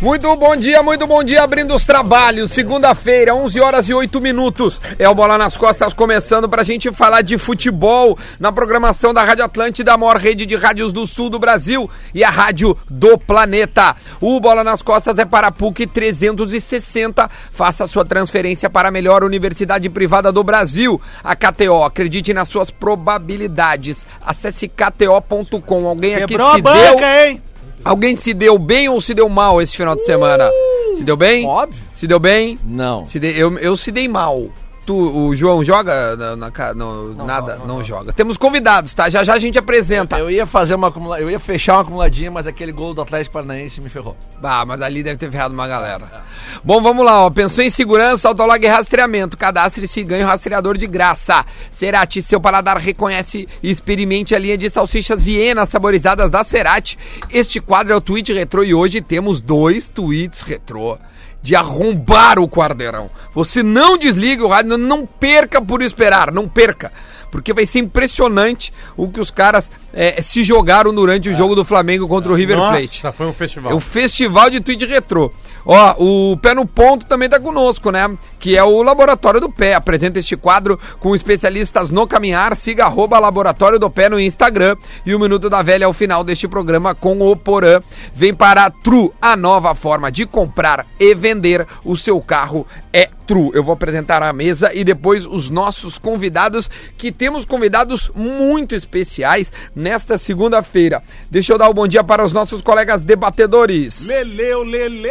Muito bom dia, muito bom dia, abrindo os trabalhos. Segunda-feira, 11 horas e 8 minutos. É o Bola nas Costas começando pra gente falar de futebol na programação da Rádio Atlântida, a maior rede de rádios do sul do Brasil e a rádio do planeta. O Bola nas Costas é para a PUC 360. Faça sua transferência para a melhor universidade privada do Brasil. A KTO, acredite nas suas probabilidades. Acesse kto.com. Alguém aqui Quebrou a se banca, deu hein? Alguém se deu bem ou se deu mal esse final de semana? Se deu bem? Óbvio. Se deu bem? Não. Se de- eu, eu se dei mal. Tu, o João joga na, na no- nada? não, joga. Temos convidados, tá? Já já a gente apresenta. Eu ia fazer uma eu ia fechar uma acumuladinha, mas aquele gol do Atlético Paranaense me ferrou. Ah, mas ali deve ter ferrado uma galera. Bom, vamos lá, ó. Pensou em segurança, autolog e rastreamento. Cadastre-se e ganhe o rastreador de graça. Cerati, seu paladar reconhece e experimente a linha de salsichas Viena saborizadas da Cerati. Este quadro é o tweet retrô e hoje temos dois tweets retrô. De arrombar o quarteirão. Você não desliga o rádio, não perca por esperar, não perca. Porque vai ser impressionante o que os caras eh, se jogaram durante o jogo do Flamengo contra o River Plate. Nossa, foi um festival. É o Festival de Tweet Retrô. Ó, o Pé no Ponto também tá conosco, né? Que é o Laboratório do Pé. Apresenta este quadro com especialistas no caminhar. Siga arroba Laboratório do Pé no Instagram. E o Minuto da Velha é o final deste programa com o Porã. Vem para a Tru, a nova forma de comprar e vender o seu carro é Eu vou apresentar a mesa e depois os nossos convidados, que temos convidados muito especiais nesta segunda-feira. Deixa eu dar o bom dia para os nossos colegas debatedores. Leleu Lele,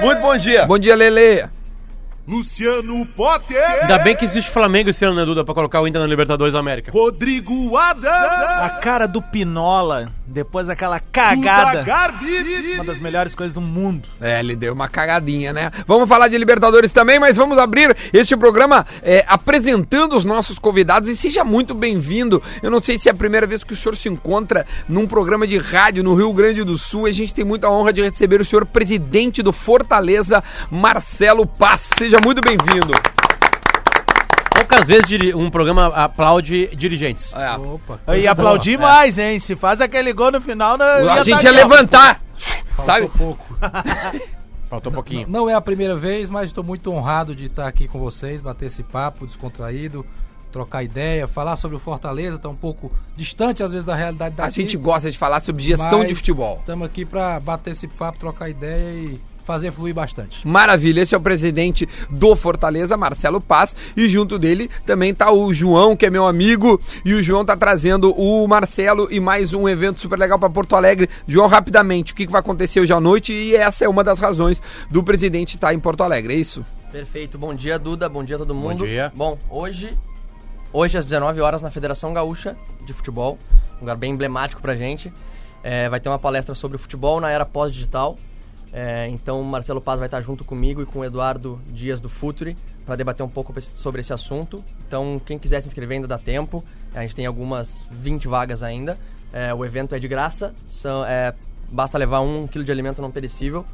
Muito bom dia. Bom dia, Lele. Luciano Potter, Ainda bem que existe Flamengo esse ano, né, Duda, pra colocar o Inter na Libertadores da América. Rodrigo Adams, A cara do Pinola, depois daquela cagada. Uma das melhores coisas do mundo. É, ele deu uma cagadinha, né? Vamos falar de Libertadores também, mas vamos abrir este programa é, apresentando os nossos convidados e seja muito bem-vindo. Eu não sei se é a primeira vez que o senhor se encontra num programa de rádio no Rio Grande do Sul. A gente tem muita honra de receber o senhor presidente do Fortaleza, Marcelo Paz. Seja muito bem-vindo. Poucas vezes um programa aplaude dirigentes. É, E aplaudi mais, hein? Se faz aquele gol no final, a gente ia levantar, sabe? pouco. Faltou um pouquinho. Não é a primeira vez, mas estou muito honrado de estar aqui com vocês, bater esse papo descontraído, trocar ideia, falar sobre o Fortaleza, tá um pouco distante às vezes da realidade da A gente gosta de falar sobre gestão de futebol. Estamos aqui para bater esse papo, trocar ideia e fazer fluir bastante. Maravilha, esse é o presidente do Fortaleza, Marcelo Paz, e junto dele também tá o João, que é meu amigo, e o João tá trazendo o Marcelo e mais um evento super legal para Porto Alegre. João, rapidamente, o que, que vai acontecer hoje à noite? E essa é uma das razões do presidente estar em Porto Alegre, é isso? Perfeito. Bom dia, Duda. Bom dia a todo mundo. dia. Bom, hoje, hoje às 19 horas na Federação Gaúcha de Futebol, um lugar bem emblemático pra gente, é, vai ter uma palestra sobre o futebol na era pós-digital. É, então, o Marcelo Paz vai estar junto comigo e com o Eduardo Dias do Futuri para debater um pouco sobre esse assunto. Então, quem quiser se inscrever ainda dá tempo. A gente tem algumas 20 vagas ainda. É, o evento é de graça. São, é, basta levar um quilo de alimento não perecível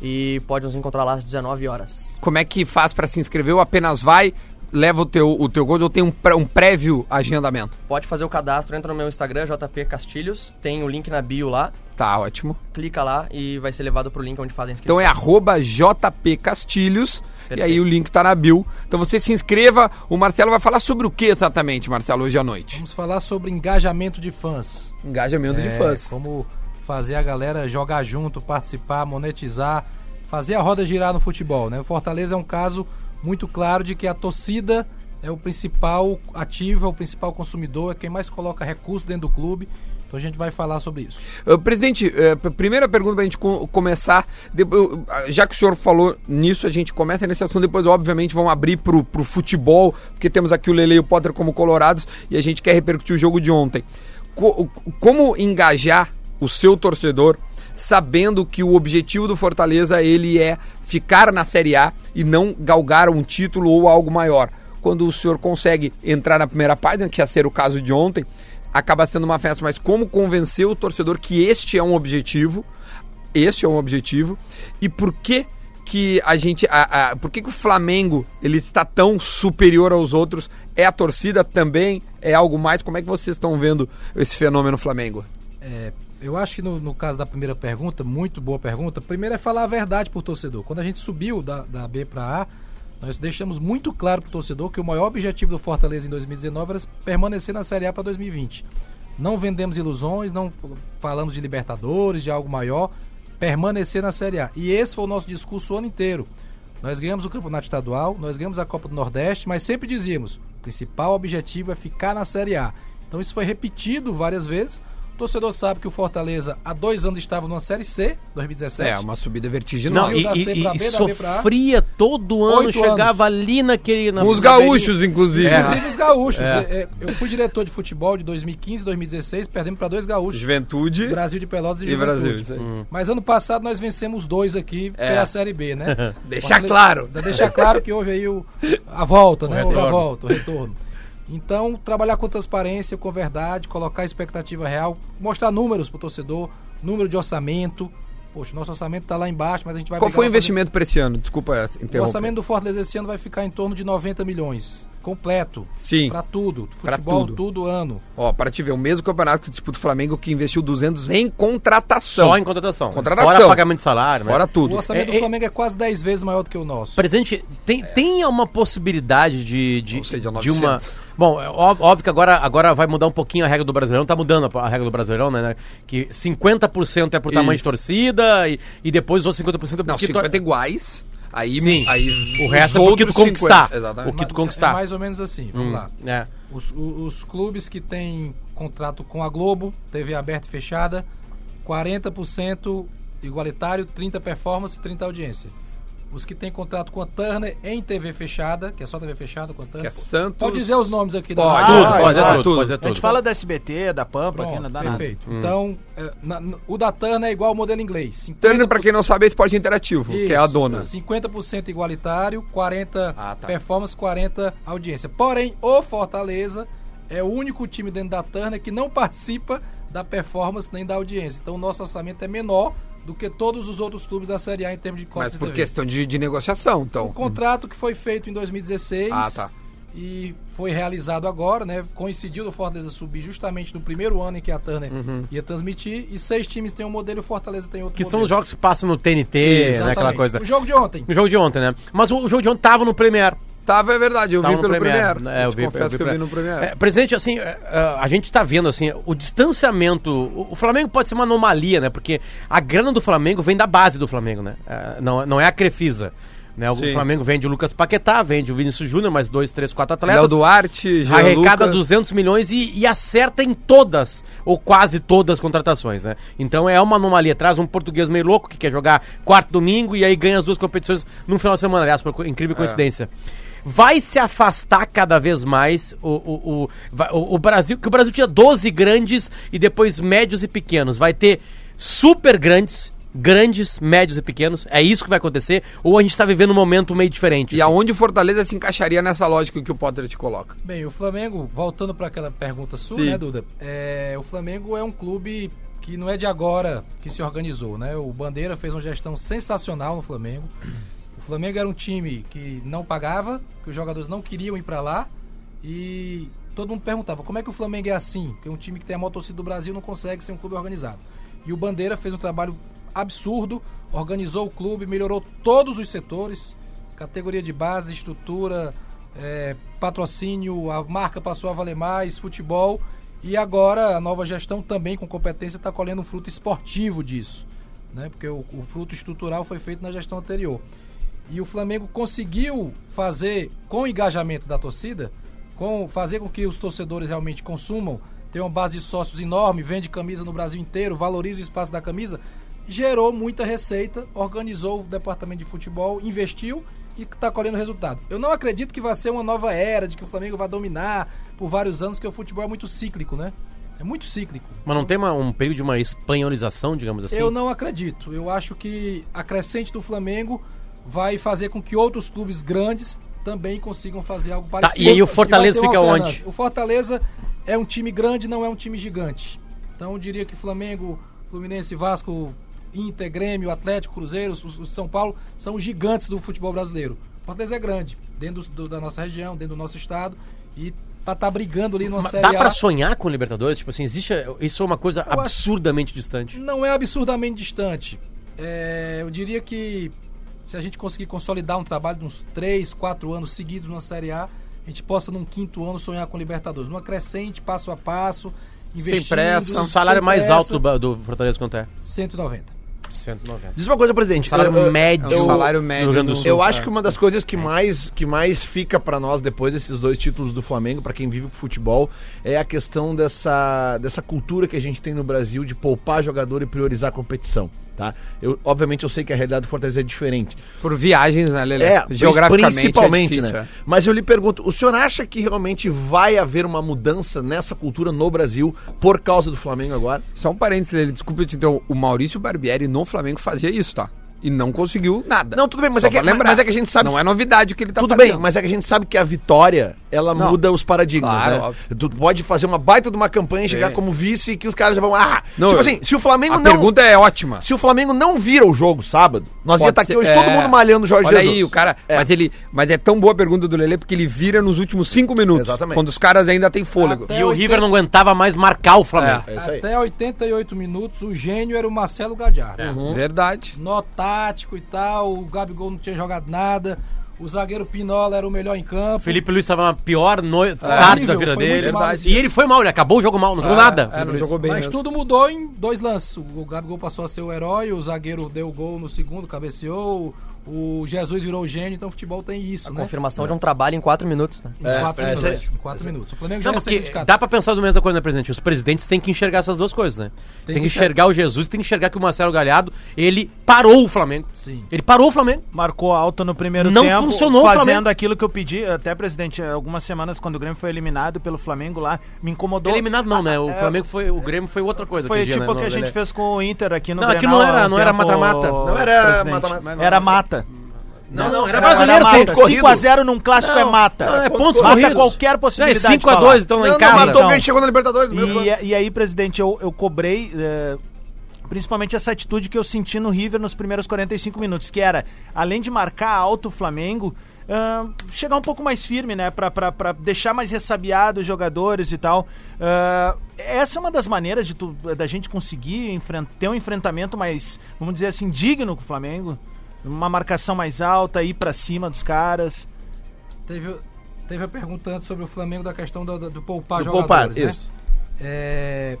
e pode nos encontrar lá às 19 horas. Como é que faz para se inscrever ou apenas vai, leva o teu, o teu gol ou tem um, um prévio agendamento? Pode fazer o cadastro, entra no meu Instagram, JP Castilhos, tem o link na bio lá, Tá ótimo. clica lá e vai ser levado pro link onde faz a Então inscrição. é arroba JP Castilhos. E aí o link tá na bio. Então você se inscreva. O Marcelo vai falar sobre o que exatamente, Marcelo, hoje à noite? Vamos falar sobre engajamento de fãs. Engajamento de É, fãs. Como fazer a galera jogar junto, participar, monetizar, fazer a roda girar no futebol, né? O Fortaleza é um caso muito claro de que a torcida é o principal ativo, é o principal consumidor, é quem mais coloca recurso dentro do clube. Então a gente vai falar sobre isso. Uh, presidente, uh, primeira pergunta pra gente co- começar. Já que o senhor falou nisso, a gente começa nesse assunto. Depois, obviamente, vamos abrir pro, pro futebol, porque temos aqui o Lele e o Potter como colorados e a gente quer repercutir o jogo de ontem. Co- como engajar o seu torcedor sabendo que o objetivo do Fortaleza ele é ficar na Série A e não galgar um título ou algo maior. Quando o senhor consegue entrar na primeira página, que ia ser o caso de ontem, acaba sendo uma festa, mas como convencer o torcedor que este é um objetivo, este é um objetivo, e por que que a gente. A, a- por que, que o Flamengo ele está tão superior aos outros? É a torcida também? É algo mais? Como é que vocês estão vendo esse fenômeno Flamengo? É, eu acho que no, no caso da primeira pergunta, muito boa pergunta, primeiro é falar a verdade pro torcedor. Quando a gente subiu da, da B para A, nós deixamos muito claro pro torcedor que o maior objetivo do Fortaleza em 2019 era permanecer na Série A para 2020. Não vendemos ilusões, não falamos de Libertadores, de algo maior, permanecer na Série A. E esse foi o nosso discurso o ano inteiro. Nós ganhamos o Campeonato Estadual, nós ganhamos a Copa do Nordeste, mas sempre dizíamos: o principal objetivo é ficar na Série A. Então isso foi repetido várias vezes. O torcedor sabe que o Fortaleza há dois anos estava numa Série C, 2017. É, uma subida Não, vertiginosa. Subiu e, e- e- e B, A. sofria todo ano, Oito chegava anos. ali naquele. Na, os na gaúchos, inclusive. É. Inclusive os gaúchos. É. É, Eu fui diretor de futebol de 2015 e 2016, perdemos para dois gaúchos. Juventude Brasil de Pelotas e, e Juventude. Brasil. aí. Mas ano passado nós vencemos dois aqui É. pela Série B, né? Deixar claro. Deixar claro que houve aí o, a volta, né? Houve a retorno. volta, o retorno. Então, trabalhar com transparência, com verdade, colocar a expectativa real, mostrar números pro torcedor, número de orçamento. Poxa, nosso orçamento tá lá embaixo, mas a gente vai Qual foi o pra investimento para esse ano? Desculpa O interromper. orçamento do Fortaleza esse ano vai ficar em torno de 90 milhões. Completo. Sim. Pra tudo. Pra Futebol, tudo. tudo ano. Ó, para te ver, o mesmo campeonato que disputa o Flamengo que investiu 200 em contratação. Só em contratação. Contratação. Fora pagamento de salário, né? Fora O tudo. orçamento É, do é- Flamengo é quase 10 vezes maior do que o nosso. Presidente, tem, tem uma possibilidade de, de, Ou seja, de uma. 900. Bom, é óbvio que agora, agora vai mudar um pouquinho a regra do Brasileirão, tá mudando a, regra do Brasileirão, né? né? Que 50% é por tamanho de torcida e, e depois os outros 50% é Não, porque 50 iguais. Aí, Sim. aí O resto é porque outros tu conquistar. 50. Exatamente. O que tu conquistar. É mais ou menos assim, vamos Hum, lá. é. Os, o- os clubes que têm contrato com a Globo, TV aberta e fechada, 40% igualitário, 30 performance e 30 audiência. Os que têm contrato com a Turner em TV fechada, que é só TV fechada com a Turner. Que é Santos. Pode dizer os nomes aqui da Pode. rádio. Tudo, Ah, pode ah, tudo, tudo. pode A tudo. gente fala da SBT, da Pampa, aqui Pronto, não dá nada. perfeito. Então, é, na- o da Turner é igual ao modelo inglês. 50%, Turner, pra quem não sabe, é esporte interativo, que é a Isso, dona. 50% igualitário, 40 Ah, tá. performance, 40 audiência. Porém, o Fortaleza é o único time dentro da Turner que não participa da performance nem da audiência. Então, o nosso orçamento é menor do que todos os outros clubes da Série A em termos de Mas cota de por TV. questão de, de negociação, então. O contrato que foi feito em 2016 Ah, tá. e foi realizado agora, né? Coincidiu do Fortaleza subir justamente no primeiro ano em que a Turner Uhum. ia transmitir e seis times têm um modelo e o Fortaleza tem outro Que são modelo. os jogos que passam no TNT, né? Aquela Exatamente. coisa. O jogo de ontem. O jogo de ontem, né? Mas o, o jogo de ontem tava no Premier. Tava, é verdade, eu Tava vi no pelo Premiere. Premiere. É, eu Te vi, confesso que eu vi no Premiere. É, presidente, assim, é, é, a gente tá vendo, assim, o distanciamento. O, Flamengo pode ser uma anomalia, né? Porque a grana do Flamengo vem da base do Flamengo, né? É, não, não é a Crefisa. Né? O Sim. Flamengo vende o Lucas Paquetá, vende o Vinícius Júnior, mais dois, três, quatro atletas. Léo Duarte, Jean arrecada Lucas. 200 milhões e, e acerta em todas, ou quase todas as contratações, né? Então é uma anomalia. Traz um português meio louco que quer jogar quarto domingo e aí ganha as duas competições num final de semana. Aliás, por incrível coincidência. Vai se afastar cada vez mais o, o, o, o- o Brasil, que o Brasil tinha 12 grandes e depois médios e pequenos. Vai ter super grandes, grandes, médios e pequenos. É isso que vai acontecer? Ou a gente tá vivendo um momento meio diferente? E assim? aonde o Fortaleza se encaixaria nessa lógica que o Potter te coloca? Bem, o Flamengo, voltando para aquela pergunta sua, Sim. né, Duda? É, o Flamengo é um clube que não é de agora que se organizou, né? O Bandeira fez uma gestão sensacional no Flamengo. O Flamengo era um time que não pagava, que os jogadores não queriam ir para lá e todo mundo perguntava como é que o Flamengo é assim? Porque um time que tem a maior torcida do Brasil não consegue ser um clube organizado. E o Bandeira fez um trabalho absurdo, organizou o clube, melhorou todos os setores, categoria de base, estrutura, é, patrocínio, a marca passou a valer mais, futebol. E agora a nova gestão também com competência está colhendo um fruto esportivo disso. Né? Porque o, o fruto estrutural foi feito na gestão anterior. E o Flamengo conseguiu fazer, com o engajamento da torcida, com fazer com que os torcedores realmente consumam, tem uma base de sócios enorme, vende camisa no Brasil inteiro, valoriza o espaço da camisa, gerou muita receita, organizou o departamento de futebol, investiu e está colhendo resultado. Eu não acredito que vai ser uma nova era, de que o Flamengo vai dominar por vários anos, porque o futebol é muito cíclico, né? É muito cíclico. Mas não tem uma- um período de uma espanholização, digamos assim? Eu não acredito. Eu acho que a crescente do Flamengo vai fazer com que outros clubes grandes também consigam fazer algo parecido. e aí o Fortaleza fica onde? O Fortaleza é um time grande, não é um time gigante. Então eu diria que Flamengo, Fluminense, Vasco, Inter, Grêmio, Atlético, Cruzeiro, São Paulo, são gigantes do futebol brasileiro. Fortaleza é grande, dentro do- da nossa região, dentro do nosso estado, e pra estar brigando ali numa Mas Série Dá A. pra sonhar com o Libertadores? Tipo assim, existe. Isso é uma coisa acho- absurdamente distante. Não é absurdamente distante. É, eu diria que se a gente conseguir consolidar um trabalho de uns 3, 4 anos seguidos na Série A, a gente possa num quinto ano sonhar com Libertadores. Numa crescente, passo a passo, investindo. pressa. É um salário sem mais pressa, alto do, do Fortaleza quanto é? 190. 190. Diz uma coisa, presidente. Salário eu- médio. É o eu- salário médio. Do no- Sul. Eu acho que uma das coisas que mais, que mais fica pra nós depois desses dois títulos do Flamengo, pra quem vive com futebol, é a questão dessa, dessa cultura que a gente tem no Brasil de poupar jogador e priorizar a competição. Tá? Eu, obviamente eu sei que a realidade do Fortaleza é diferente. Por viagens, né, Lele? É, Geograficamente principalmente, é difícil, né? Mas eu lhe pergunto, o senhor acha que realmente vai haver uma mudança nessa cultura no Brasil por causa do Flamengo agora? Só um parênteses, Lele, desculpa eu te interromper. O Maurício Barbieri no Flamengo fazia isso, tá? E não conseguiu nada. Não, tudo bem, mas Só é que- lembrar. mas é que a gente sabe- Não é novidade o que ele tá Tudo fazendo. bem, mas é que a gente sabe que a vitória, ela Não. muda os paradigmas, Claro, né? óbvio. Tu pode fazer uma baita de uma campanha e chegar Sim. como vice e que os caras já vão, ah, Não, tipo assim, se o Flamengo A não pergunta é ótima. se o Flamengo não vira o jogo sábado, nós ia Pode estar aqui hoje é. todo mundo malhando o Jorge Olha Jesus. aí, o cara. É. Mas, ele, mas é tão boa a pergunta do Lele porque ele vira nos últimos cinco minutos. Exatamente. Quando os caras ainda têm fôlego. Até E o 80 River não aguentava mais marcar o Flamengo. É isso aí. Até 88 minutos, o gênio era o Marcelo Gadiardo. Uhum. Verdade. Nó tático e tal, o Gabigol não tinha jogado nada, o zagueiro Pinola era o melhor em campo. Felipe Luiz estava na pior no... tarde É. horrível, da vida dele. E ele foi mal, ele acabou o jogo mal, não jogou nada. É, não jogou bem. Mas mesmo. tudo mudou em dois lances. O Gabigol passou a ser o herói, o zagueiro deu o gol no segundo, cabeceou, o Jesus virou o gênio, então o futebol tem isso, né? Confirmação de um trabalho em 4 minutos, né? Em quatro é, minutos. isso Em quatro minutos. O Flamengo já Não, porque dá pra pensar do mesma coisa, né, presidente? Os presidentes têm que enxergar essas duas coisas, né? Tem, que enxergar o Jesus, tem que enxergar que o Marcelo Galhardo, ele parou o Flamengo. Sim. Ele parou o Flamengo. Marcou alto no primeiro Não tempo, funcionou o fazendo Flamengo. aquilo que eu pedi, até presidente, algumas semanas quando o Grêmio foi eliminado pelo Flamengo lá, me incomodou. Eliminado não, né? O É, Flamengo foi. O Grêmio foi outra coisa. Foi dia, tipo o né, que a gente fez com o Inter aqui no Não, aqui não era- não era mata-mata. Não era mata-mata. Era mata. Não, não, era brasileiro, era mata. ponto corrido. 5x0 num clássico é mata. Não, é ponto pontos Mata corridos. qualquer possibilidade É, 5 a de 2 falar. então lá Não, em não, casa. matou Então. chegou na Libertadores. E, e aí, presidente, eu, eu cobrei eh, principalmente essa atitude que eu senti no River nos primeiros 45 minutos, que era, além de marcar alto o Flamengo, ah, chegar um pouco mais firme, né? Pra, pra, pra deixar mais ressabiado os jogadores e tal. Ah, essa é uma das maneiras de tu- da gente conseguir ter um enfrentamento mais, vamos dizer assim, digno com o Flamengo. Uma marcação mais alta, ir pra cima dos caras. Teve, teve a pergunta antes sobre o Flamengo da questão do, do, do poupar Do jogadores, poupar, né? isso. É,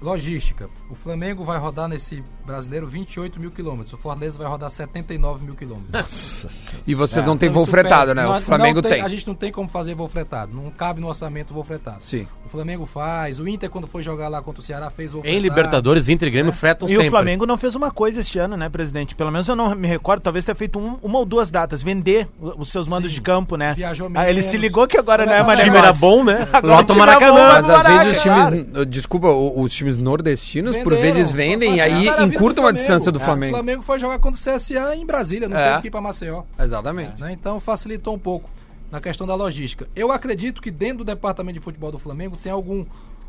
logística. O Flamengo vai rodar nesse brasileiro 28 mil quilômetros. O Fortaleza vai rodar 79 mil quilômetros. E vocês não têm Então, voo fretado, né? Não- o Flamengo não tem. A gente não tem como fazer voo fretado. Não cabe no orçamento voo fretado. Sim. O Flamengo faz. O Inter, quando foi jogar lá contra o Ceará, fez voo Em Libertadores, Inter e Grêmio fretam E sempre. o Flamengo não fez uma coisa este ano, né, presidente? Pelo menos eu não me recordo, talvez tenha feito um- uma ou duas datas, vender os seus mandos Sim. de campo, né? Viajou Ah, ele se ligou que agora não é O mais O time era bom, né? Lota o é Maracanã. mas às vezes os times. Desculpa, os times nordestinos por Venderam, vezes vendem e aí facilitaram a vida do encurtam a distância do É, Flamengo. O Flamengo foi jogar contra o CSA em Brasília, não É. teve que ir pra Maceió. Exatamente. né? Então facilitou um pouco na questão da logística. Eu acredito que dentro do departamento de futebol do Flamengo tem algum,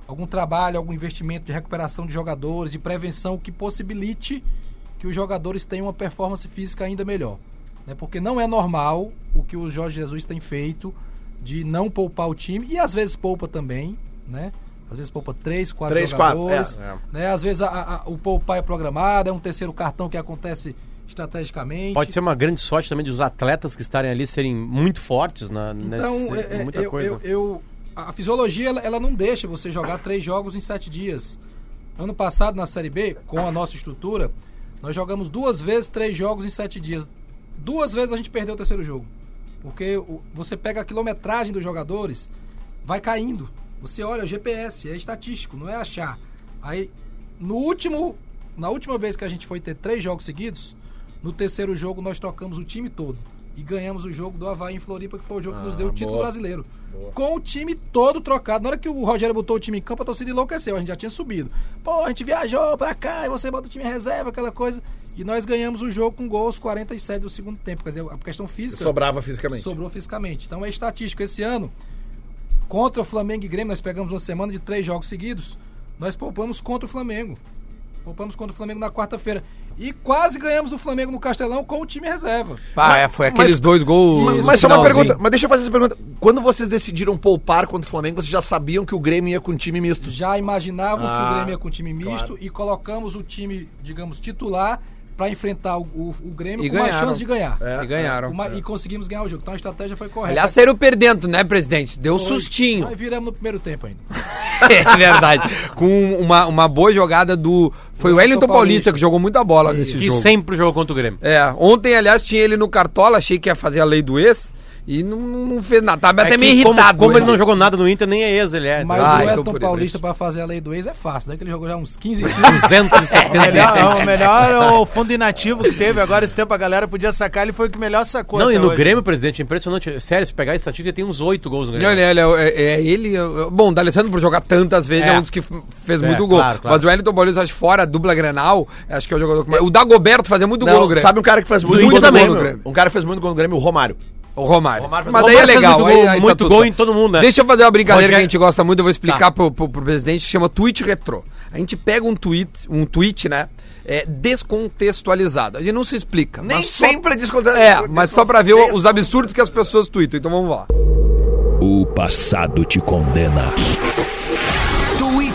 algum trabalho, algum investimento de recuperação de jogadores, de prevenção que possibilite que os jogadores tenham uma performance física ainda melhor. Né? Porque não é normal o que o Jorge Jesus tem feito de não poupar o time, e às vezes poupa também, né? Às vezes poupa três, quatro Três, quatro, jogadores. é. né? Às vezes a- a- o poupar é programado, é um terceiro cartão que acontece estrategicamente. Pode ser uma grande sorte também dos atletas que estarem ali serem muito fortes na, Então, nesse, é- é, muita eu, coisa. eu- eu- a fisiologia ela, ela não deixa você jogar três jogos em sete dias. Ano passado, na Série B, com a nossa estrutura, nós jogamos duas vezes três jogos em sete dias. Duas vezes a gente perdeu o terceiro jogo. Porque você pega a quilometragem dos jogadores, vai caindo. Você olha o GPS, é estatístico, não é achar. Aí, no último, na última vez que a gente foi ter três jogos seguidos, no terceiro jogo nós trocamos o time todo. E ganhamos o jogo do Havaí em Floripa, que foi o jogo que nos deu o título boa. brasileiro. Com o time todo trocado. Na hora que o Rogério botou o time em campo, a torcida enlouqueceu. A gente já tinha subido. Pô, a gente viajou pra cá e você bota o time em reserva, aquela coisa. E nós ganhamos o jogo com gols 47 do segundo tempo. Quer dizer, a questão física Sobrava fisicamente. sobrou fisicamente. Então é estatístico. Esse ano, contra o Flamengo e Grêmio, nós pegamos uma semana de três jogos seguidos. Nós poupamos contra o Flamengo. Poupamos contra o Flamengo na quarta-feira. E quase ganhamos do Flamengo no Castelão com o time reserva. Ah, é, foi aqueles dois gols. Mas, mas só uma pergunta, mas deixa eu fazer essa pergunta. Quando vocês decidiram poupar contra o Flamengo, vocês já sabiam que o Grêmio ia com um time misto? Já imaginávamos que Ah, o Grêmio ia com time misto e colocamos o time, digamos, titular para enfrentar o, o- o Grêmio E com mais ganharam. chance de ganhar. E ganharam. Com mais- E conseguimos ganhar o jogo. Então a estratégia foi correta. Aliás, saíram perdendo, né, presidente? Deu Foi. sustinho. Aí viramos no primeiro tempo ainda. É verdade. Com uma, uma boa jogada do. Foi o Wellington Paulista, Paulista que jogou muita bola nesse Que jogo. sempre jogou contra o Grêmio. É, ontem, aliás, tinha ele no Cartola, achei que ia fazer a lei do ex e não, não fez nada. Tava até É meio que como- irritado. Como, ele não jogou nada no Inter, nem é ex, ele é. Mas Ah, o então Elton Paulista para fazer a lei do ex é fácil, né? Que ele jogou já uns 15 quilos. 276. Melhor, o melhor é o fundo inativo que teve agora esse tempo, a galera podia sacar, ele foi o que melhor sacou. Não, até e no hoje. Grêmio, presidente, é impressionante. Sério, se pegar a estatística, ele tem uns oito gols no Grêmio. olha, olha, é, é ele. é- Bom, o D'Alessandro, por jogar tantas vezes, é, É. um dos que fez É, muito gol. claro, claro. Mas o Wellington Paulista, acho que fora dupla Grenal, acho que é o jogador que mais. O Dagoberto fazia muito gol Não, no Grêmio. sabe um cara que faz muito No gol? No Grêmio. Um cara que fez muito gol no Grêmio, o Romário. O Romário. Romário Mas daí é Romário legal. muito aí- gol, aí tá muito gol em todo mundo, né? Deixa eu fazer uma brincadeira que a gente gosta muito, eu vou explicar Tá. pro, pro, pro presidente, chama tweet retrô. A gente pega um tweet, um tweet, né? É, descontextualizado. A gente não se explica. Nem mas só- sempre é descontado. É, mas só pra ver os absurdos que as pessoas tweetam. Então vamos lá. O passado te condena.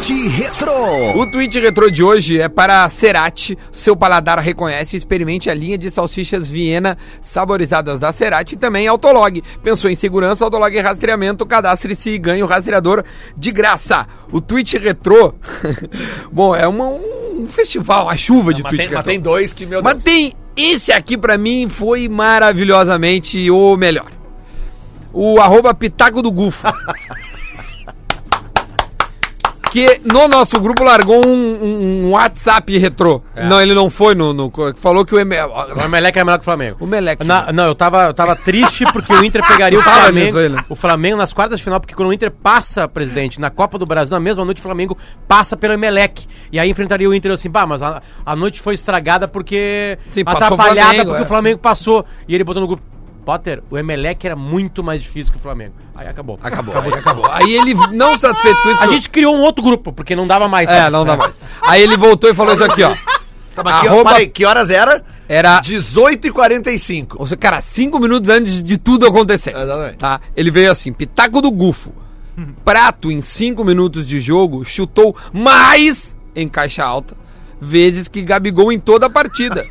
Tweet Retro. O tweet retrô de hoje é para Cerati. Seu paladar reconhece e experimente a linha de salsichas Viena saborizadas da Cerati e também Autolog. Pensou em segurança, Autolog e rastreamento, cadastre-se e ganhe o rastreador de graça. O tweet retrô, bom, é uma- um festival, a chuva de Mas tweet tem, mas retrô. tem dois que, meu Mas Deus. tem esse aqui pra mim foi maravilhosamente o melhor. O arroba Pitaco do Gufo. que no nosso grupo largou um, um- um WhatsApp retrô. Não, ele não foi no. no- falou que o M... O Emelec é melhor que o Flamengo. O Meleque. Na- não, eu tava, eu tava triste porque o Inter pegaria o Tava Flamengo. nisso aí, né? O Flamengo nas quartas de final, porque quando o Inter passa, presidente, na Copa do Brasil, na mesma noite, o Flamengo passa pelo Emelec. E aí enfrentaria o Inter eu assim, pá, mas a, a noite foi estragada porque. Sim, passou o atrapalhada Flamengo, porque é. o Flamengo passou. E ele botou no grupo. Potter, o Emelec era muito mais difícil que o Flamengo. Aí acabou. Acabou, aí acabou. Aí ele, não satisfeito com isso. A gente criou um outro grupo, porque não dava mais. É, não dá mais. Aí ele voltou e falou isso aqui, ó. Tá, mas que, Arroba- parei, que horas era? Era 18h45. Ou seja, cara, cinco minutos antes de tudo acontecer. Exatamente. Tá? Ele veio assim, pitaco do gufo. Prato, em cinco minutos de jogo, chutou mais em caixa alta vezes que Gabigol em toda a partida.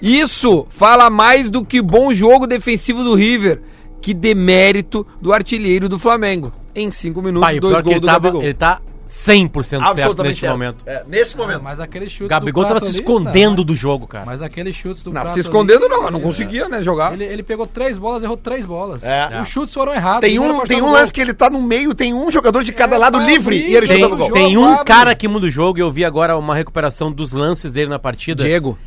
Isso fala mais do que bom jogo defensivo do River, que demérito do artilheiro do Flamengo. Em cinco minutos, Pai, dois gols do tava, Gabigol. ele tá 100% certo neste certo. momento. É, nesse momento. Mas aquele chute O Gabigol do tava se ali, escondendo não. do jogo, cara. Mas aqueles chutes do Não, se ali, escondendo não, não ele- conseguia, né, jogar. Ele, ele pegou três bolas, errou três bolas. É. Os chutes foram errados. Tem não um, tem um lance que ele tá no meio, tem um jogador de cada É, lado vai livre e ele tem- chuta no gol. Tem um abre. cara que muda o jogo e eu vi agora uma recuperação dos lances dele na partida. Diego.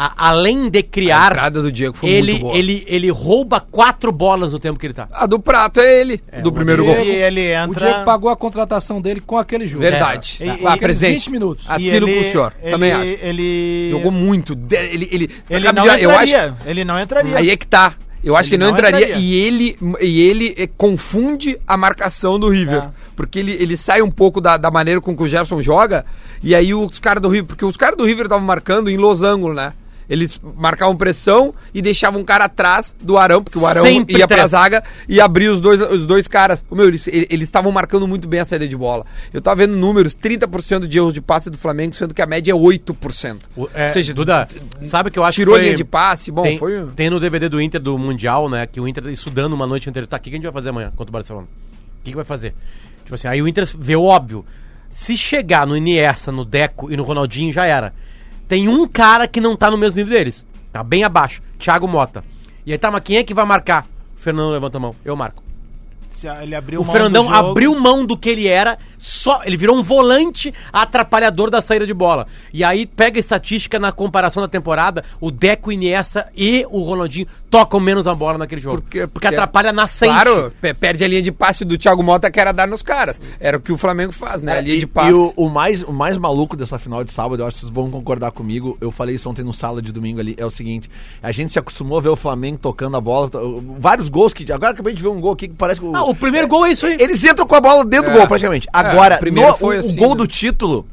A- além de A criar, entrada do Diego foi ele, muito boa. ele, ele rouba quatro bolas no tempo que ele tá. A do Prato é ele, do primeiro gol. E ele O entra... Diego pagou a contratação dele com aquele jogo. Verdade. É. E- Ah, e- presente. 20 minutos. Assino ele- com o senhor. ele- Também acho. Ele... Jogou muito. De- Ele, ele, Ele não de- eu acho, entraria. Ele não entraria. Aí é que tá. Eu acho Ele que ele não, não entraria, entraria. e ele e ele eh, confunde a marcação do River. É. Porque ele, ele sai um pouco da, da maneira com que o Gerson joga, e aí os caras do River, porque os caras do River estavam marcando em losango, né? Eles marcavam pressão e deixavam um cara atrás do Arão, porque o Arão Sempre ia pra três. zaga e abria os dois, os dois caras. Ô, Meu, eles estavam marcando muito bem a saída de bola. Eu tava vendo números, 30% de erros de passe do Flamengo, sendo que a média é 8%. O- é, Ou seja, Duda, sabe o que eu acho tirou que foi- linha de passe, bom, tem, foi... tem no DVD do Inter do Mundial, né? Que o Inter estudando uma noite anterior. Tá, o que que a gente vai fazer amanhã contra o Barcelona? O que, que vai fazer? Tipo assim, aí o Inter vê o óbvio. Se chegar no Iniesta, no Deco e no Ronaldinho, já era. Tem um cara que não tá no mesmo nível deles. Tá bem abaixo. Thiago Mota. E aí tá, mas quem é que vai marcar? O Fernando levanta a mão. Eu marco. Ele abriu O mão Fernandão do jogo. abriu mão do que ele era, só ele virou um volante atrapalhador da saída de bola. E aí pega a estatística na comparação da temporada, o Deco, o Iniesta e o Ronaldinho tocam menos a bola naquele jogo. Porque- Porque, porque- atrapalha nascente. Claro, pe- perde a linha de passe do Thiago Mota que era dar nos caras. Era o que o Flamengo faz, né? A linha É, E, de passe. e o, o mais, o mais maluco dessa final de sábado, eu acho que vocês vão concordar comigo. Eu falei isso ontem no sala de domingo ali. É o seguinte: a gente se acostumou a ver o Flamengo tocando a bola. Vários gols que. Agora acabei de ver um gol aqui que parece que. Ah, o primeiro gol é isso aí. Eles entram com a bola dentro do É. gol, praticamente. Agora, o primeiro no- foi o, assim, o gol né? do título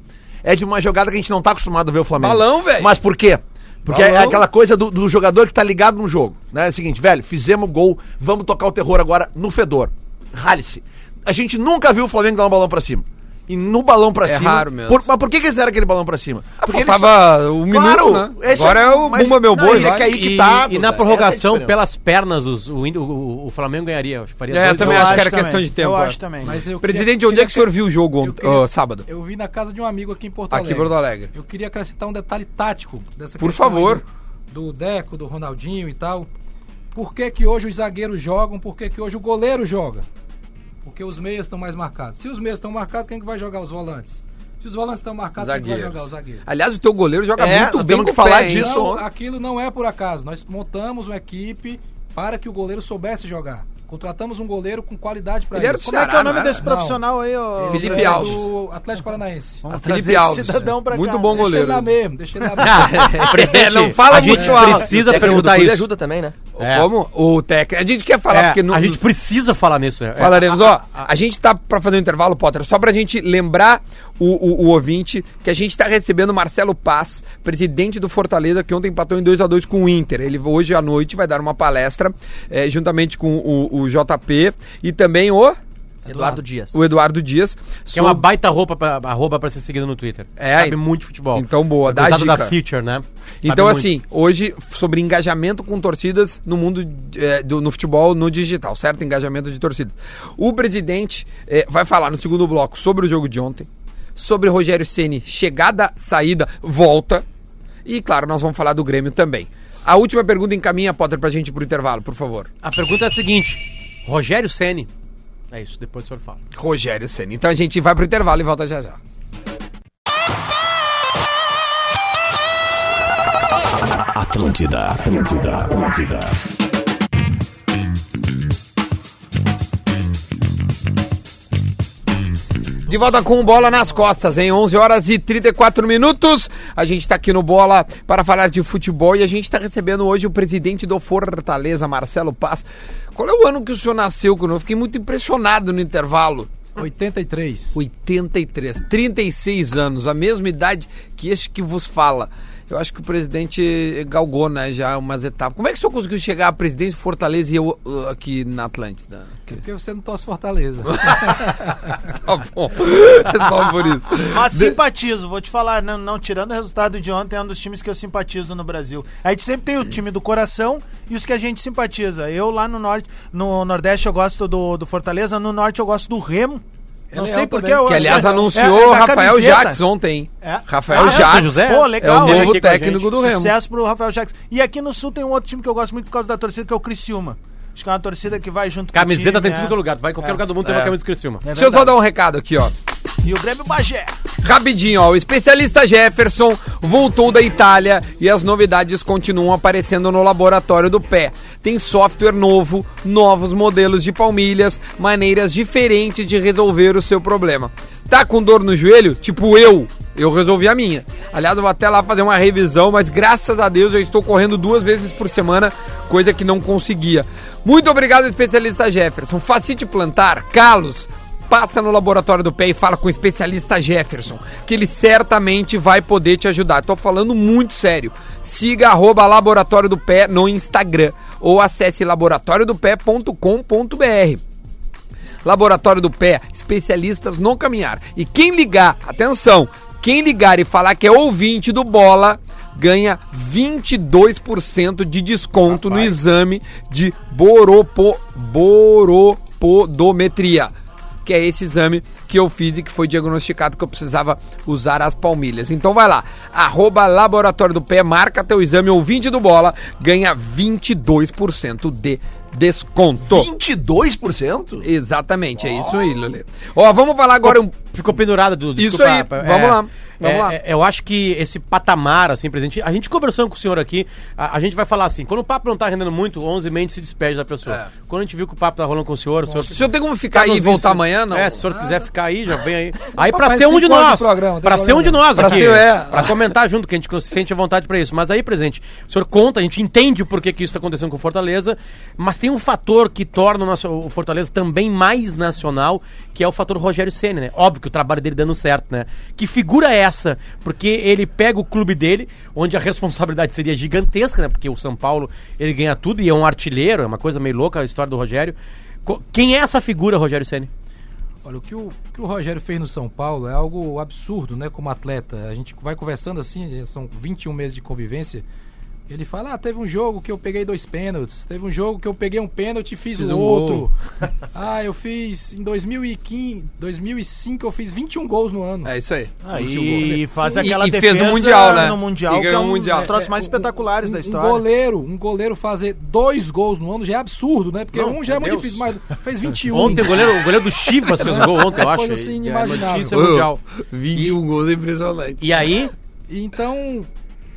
é de uma jogada que a gente não tá acostumado a ver o Flamengo. Balão, velho. Mas por quê? Porque é Balão. aquela coisa do, do jogador que tá ligado no jogo. Né? É o seguinte, velho, fizemos gol, vamos tocar o terror agora no fedor. Rale-se. A gente nunca viu o Flamengo dar um balão pra cima. E no balão pra É cima. raro mesmo. Por- mas por que, que eles deram aquele balão pra cima? Porque eles Faltava um minuto, Claro, né? esse Agora é o mas- Bumba Meu não, Boi. e é que aí que e, tá, e na Duda, prorrogação, é pelas pernas, os- o, o, o Flamengo ganharia. Faria É, eu também a acho que era questão também. de tempo, Eu é. acho também. Mas eu Presidente, queria- onde é que o senhor viu o jogo ontem, queria- ó, sábado? Eu vi na casa de um amigo aqui em Porto Aqui Alegre. em Porto Alegre. Eu queria acrescentar um detalhe tático dessa Por questão favor. do Deco, do Ronaldinho e tal. Por que, que hoje os zagueiros jogam? Por que, que hoje o goleiro joga? Porque os meias estão mais marcados. Se os meias estão marcados, quem que vai jogar os volantes? Se os volantes estão marcados, quem que vai Zagueiros. jogar os zagueiros? Aliás, o teu goleiro joga É, muito bem com que falar pé, disso. Então, ontem. aquilo não é por acaso. Nós montamos uma equipe para que o goleiro soubesse jogar. Contratamos um goleiro com qualidade para Ele era isso. Como é que é Ceará, o nome não desse profissional aí, ô? Felipe é Alves. do Atlético Paranaense. Vamos Felipe Alves. cidadão pra Muito cá. bom Deixa ele goleiro. lá mesmo, deixa ele lá mesmo. É, não fala a gente muito alto. precisa O técnico do perguntar isso. ajuda também, né? É. Como? O técnico. A gente quer falar, É, porque não. a gente precisa falar nisso. é. Falaremos, ó. A gente tá pra fazer um intervalo, Potter, só pra gente lembrar o, o, o ouvinte que a gente tá recebendo Marcelo Paz, presidente do Fortaleza, que ontem empatou em 2 a 2 com o Inter. Ele hoje à noite vai dar uma palestra eh, juntamente com o, o JP e também o, Eduardo Dias. o Eduardo Dias. Que é uma baita roupa pra, arroba pra ser seguida no Twitter. É, Sabe muito de futebol. Então, boa, dá a Dá da dica. Future, né? Sabe Então, muito. assim, hoje, sobre engajamento com torcidas no mundo, eh, do, no futebol, no digital, certo? Engajamento de torcidas. O presidente eh, vai falar no segundo bloco sobre o jogo de ontem, sobre Rogério Ceni chegada, saída, volta. E, claro, nós vamos falar do Grêmio também. A última pergunta encaminha, Potter, pra gente pro intervalo, por favor. A pergunta é a seguinte: Rogério Ceni. É isso, depois o senhor fala. Rogério Ceni. Então a gente vai pro intervalo e volta já já. Atlântida, Atlântida, Atlântida. De volta com bola nas costas, em 11 horas e 34 minutos. A gente está aqui no Bola para falar de futebol e a gente está recebendo hoje o presidente do Fortaleza, Marcelo Paz. Qual é o ano que o senhor nasceu? Que eu fiquei muito impressionado no intervalo. 83. 83, 36 anos, a mesma idade que este que vos fala. Eu acho que o presidente galgou, né, já umas etapas. Como é que o senhor conseguiu chegar à presidência do Fortaleza e eu uh, aqui na Atlântida? Porque você não torce Fortaleza. Tá bom, é só por isso. Mas simpatizo, vou te falar, não, não, tirando o resultado de ontem, é um dos times que eu simpatizo no Brasil. A gente sempre tem o time do coração e os que a gente simpatiza. Eu lá no norte, no Nordeste eu gosto do, do Fortaleza, no Norte eu gosto do Remo. Não É sei legal porque também. eu Que aliás é- anunciou é- é Rafael camiseta. Jacques ontem. É. Rafael Ah, é, Jacques. José? Pô, É o legal. Novo técnico do Remo. Sucesso pro Rafael Jacques. E aqui no Sul tem um outro time que eu gosto muito por causa da torcida, que é o Criciúma. Acho que é uma torcida que vai junto Camiseta com o time, tem em é. tudo que é lugar. Tu vai em qualquer É. lugar do mundo tem É. uma camisa de Criciúma. É Deixa eu só dar um recado aqui, ó. E o Grêmio Bagé. Rapidinho, ó. O especialista Jefferson voltou da Itália e as novidades continuam aparecendo no laboratório do pé. Tem software novo, novos modelos de palmilhas, maneiras diferentes de resolver o seu problema. Tá com dor no joelho? Tipo eu. Eu resolvi a minha. Aliás, eu vou até lá fazer uma revisão, mas graças a Deus eu estou correndo duas vezes por semana, coisa que não conseguia. Muito obrigado, especialista Jefferson. Facite plantar, calos, passa no laboratório do pé e fala com o especialista Jefferson, que ele certamente vai poder te ajudar. Tô falando muito sério. Siga arroba laboratório do pé no Instagram ou acesse laboratoriodopé.com.br. Laboratório do Pé, especialistas no caminhar. E quem ligar, atenção, quem ligar e falar que é ouvinte do Bola, ganha 22% de desconto no exame de boropo, boropodometria. Que é esse exame que eu fiz e que foi diagnosticado que eu precisava usar as palmilhas. Então vai lá, arroba Laboratório do Pé, marca teu exame ouvinte do Bola, ganha 22% de desconto. 22%? Exatamente, é isso aí, Lele. Ó, vamos falar agora um. Ficou pendurado, Dudu. Isso desculpa, aí, é, vamos lá, vamos é, lá. é, eu acho que esse patamar, assim, presidente, a gente conversando com o senhor aqui, a, a gente vai falar assim, quando o papo não tá rendendo muito, 11 mente se despede da pessoa. É. Quando a gente viu que o papo tá rolando com o senhor, o senhor... O senhor tem como ficar Tá aí e voltar amanhã, não? É, se o senhor quiser ficar aí, já vem aí. Aí pra ser um de nós, programa, não pra ser um de nós Pra aqui, ser, é. pra comentar junto, que a gente se sente à vontade pra isso. Mas aí, presidente, o senhor conta, a gente entende o porquê que isso tá acontecendo com o Fortaleza, mas tem um fator que torna o, nosso, o Fortaleza também mais nacional, que é o fator Rogério Ceni, né? Óbvio que o trabalho dele dando certo, né? Que figura é essa, porque ele pega o clube dele, onde a responsabilidade seria gigantesca, né? Porque o São Paulo, ele ganha tudo e é um artilheiro, é uma coisa meio louca a história do Rogério. Quem é essa figura, Rogério Ceni? Olha, o que o, o que o Rogério fez no São Paulo é algo absurdo, né? Como atleta. A gente vai conversando assim, são 21 meses de convivência. Ele fala, ah, teve um jogo que eu peguei dois pênaltis. Teve um jogo que eu peguei um pênalti e fiz, Fiz o um outro. ah, eu fiz em 2015, 2005 eu fiz 21 gols no ano. É isso aí. Ah, 21 e faz E- aquela e fez defesa o Mundial, né? no Mundial, E que é ganhou um o Mundial. dos troços É, mais um- espetaculares da um, história. Um goleiro, um goleiro fazer dois gols no ano já é absurdo, né? Porque Não, um já é meu muito Deus. difícil, mas fez 21. Ontem o goleiro, o goleiro do Chivas fez um gol ontem, eu É acho. coisa assim é inimaginável. notícia mundial. 21 gols é impressionante. E aí, Então,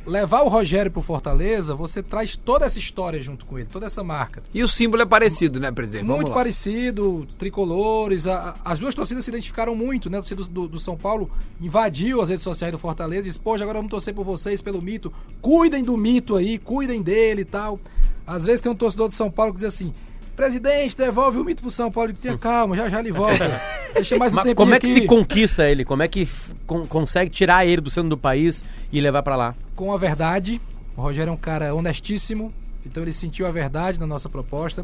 levar o Rogério pro Fortaleza, você traz toda essa história junto com ele, toda essa marca. E o símbolo é parecido, né, presidente? Vamos muito lá. parecido, tricolores. a- a- as duas torcidas se identificaram muito, né? A torcida do, do São Paulo invadiu as redes sociais do Fortaleza e disse: Poxa, agora vamos torcer por vocês, pelo mito. Cuidem do mito aí, cuidem dele e tal. Às vezes tem um torcedor de São Paulo que diz assim. Presidente, devolve o mito pro São Paulo. Tenha calma, já já ele volta. Deixa mais um mas como é que aqui. se conquista ele? Como é que con- consegue tirar ele do centro do país e levar pra lá? Com a verdade. O Rogério é um cara honestíssimo, então ele sentiu a verdade na nossa proposta.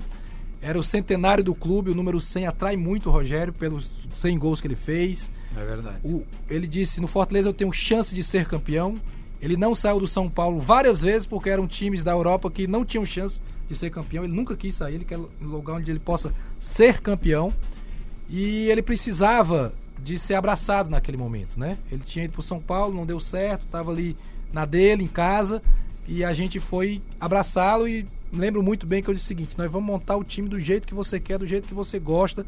Era o centenário do clube, o número 100 atrai muito o Rogério pelos 100 gols que ele fez. É verdade. O- ele disse: no Fortaleza eu tenho chance de ser campeão. Ele não saiu do São Paulo várias vezes porque eram times da Europa que não tinham chance de ser campeão. Ele nunca quis sair, ele quer um lugar onde ele possa ser campeão. E ele precisava de ser abraçado naquele momento, né? Ele tinha ido pro São Paulo, não deu certo, estava ali na dele, em casa, e a gente foi abraçá-lo e lembro muito bem que eu disse o seguinte, nós vamos montar o time do jeito que você quer, do jeito que você gosta.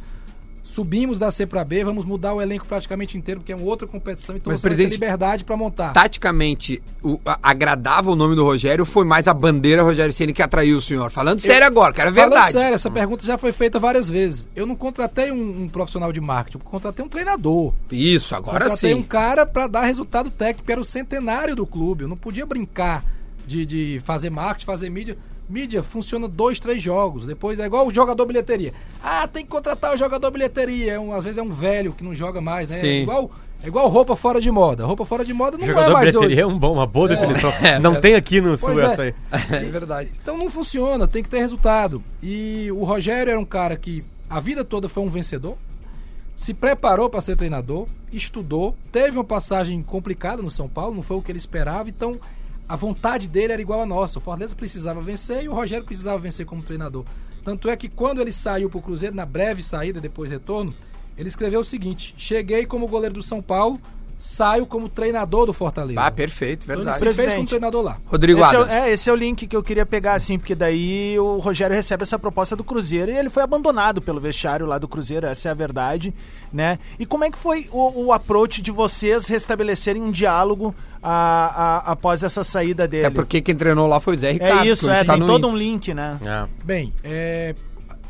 Subimos da C para B, vamos mudar o elenco praticamente inteiro, porque é uma outra competição, então Mas, você vai ter presidente, liberdade para montar. Taticamente, o, a- agradava o nome do Rogério foi mais a bandeira Rogério Ceni que atraiu o senhor? Falando sério agora, que era Falando verdade. sério, essa pergunta já foi feita várias vezes. Eu não contratei um, um profissional de marketing, eu contratei um treinador. Isso, agora Contratei sim. um cara para dar resultado técnico, que era o centenário do clube. Eu não podia brincar de, de fazer marketing, fazer mídia. Mídia funciona dois, três jogos. Depois é igual o jogador bilheteria. Ah, tem que contratar o jogador bilheteria. É um, às vezes é um velho que não joga mais, né? Sim. É igual, é igual roupa fora de moda. Roupa fora de moda não é Jogador mais bilheteria hoje. é um bom, uma boa definição. é, não é. tem aqui no sul Pois essa é. aí. É verdade. Então não funciona, tem que ter resultado. E o Rogério era um cara que a vida toda foi um vencedor, se preparou para ser treinador, estudou, teve uma passagem complicada no São Paulo, não foi o que ele esperava, então a vontade dele era igual a nossa. O Fortaleza precisava vencer e o Rogério precisava vencer como treinador. Tanto é que quando ele saiu para o Cruzeiro, na breve saída, depois retorno, ele escreveu o seguinte: Cheguei como goleiro do São Paulo, saio como treinador do Fortaleza. Ah, perfeito, então ele verdade. se fez como treinador lá. Rodrigo Esse é, Adams. é, esse é o link que eu queria pegar, assim, porque daí o Rogério recebe essa proposta do Cruzeiro e ele foi abandonado pelo vestiário lá do Cruzeiro, essa é a verdade, né? E como é que foi o, o approach de vocês restabelecerem um diálogo a- a- após essa saída dele? Até porque quem treinou lá foi o Zé Ricardo. é isso, é, tá tem todo Inter. um link, né? É. Bem, é,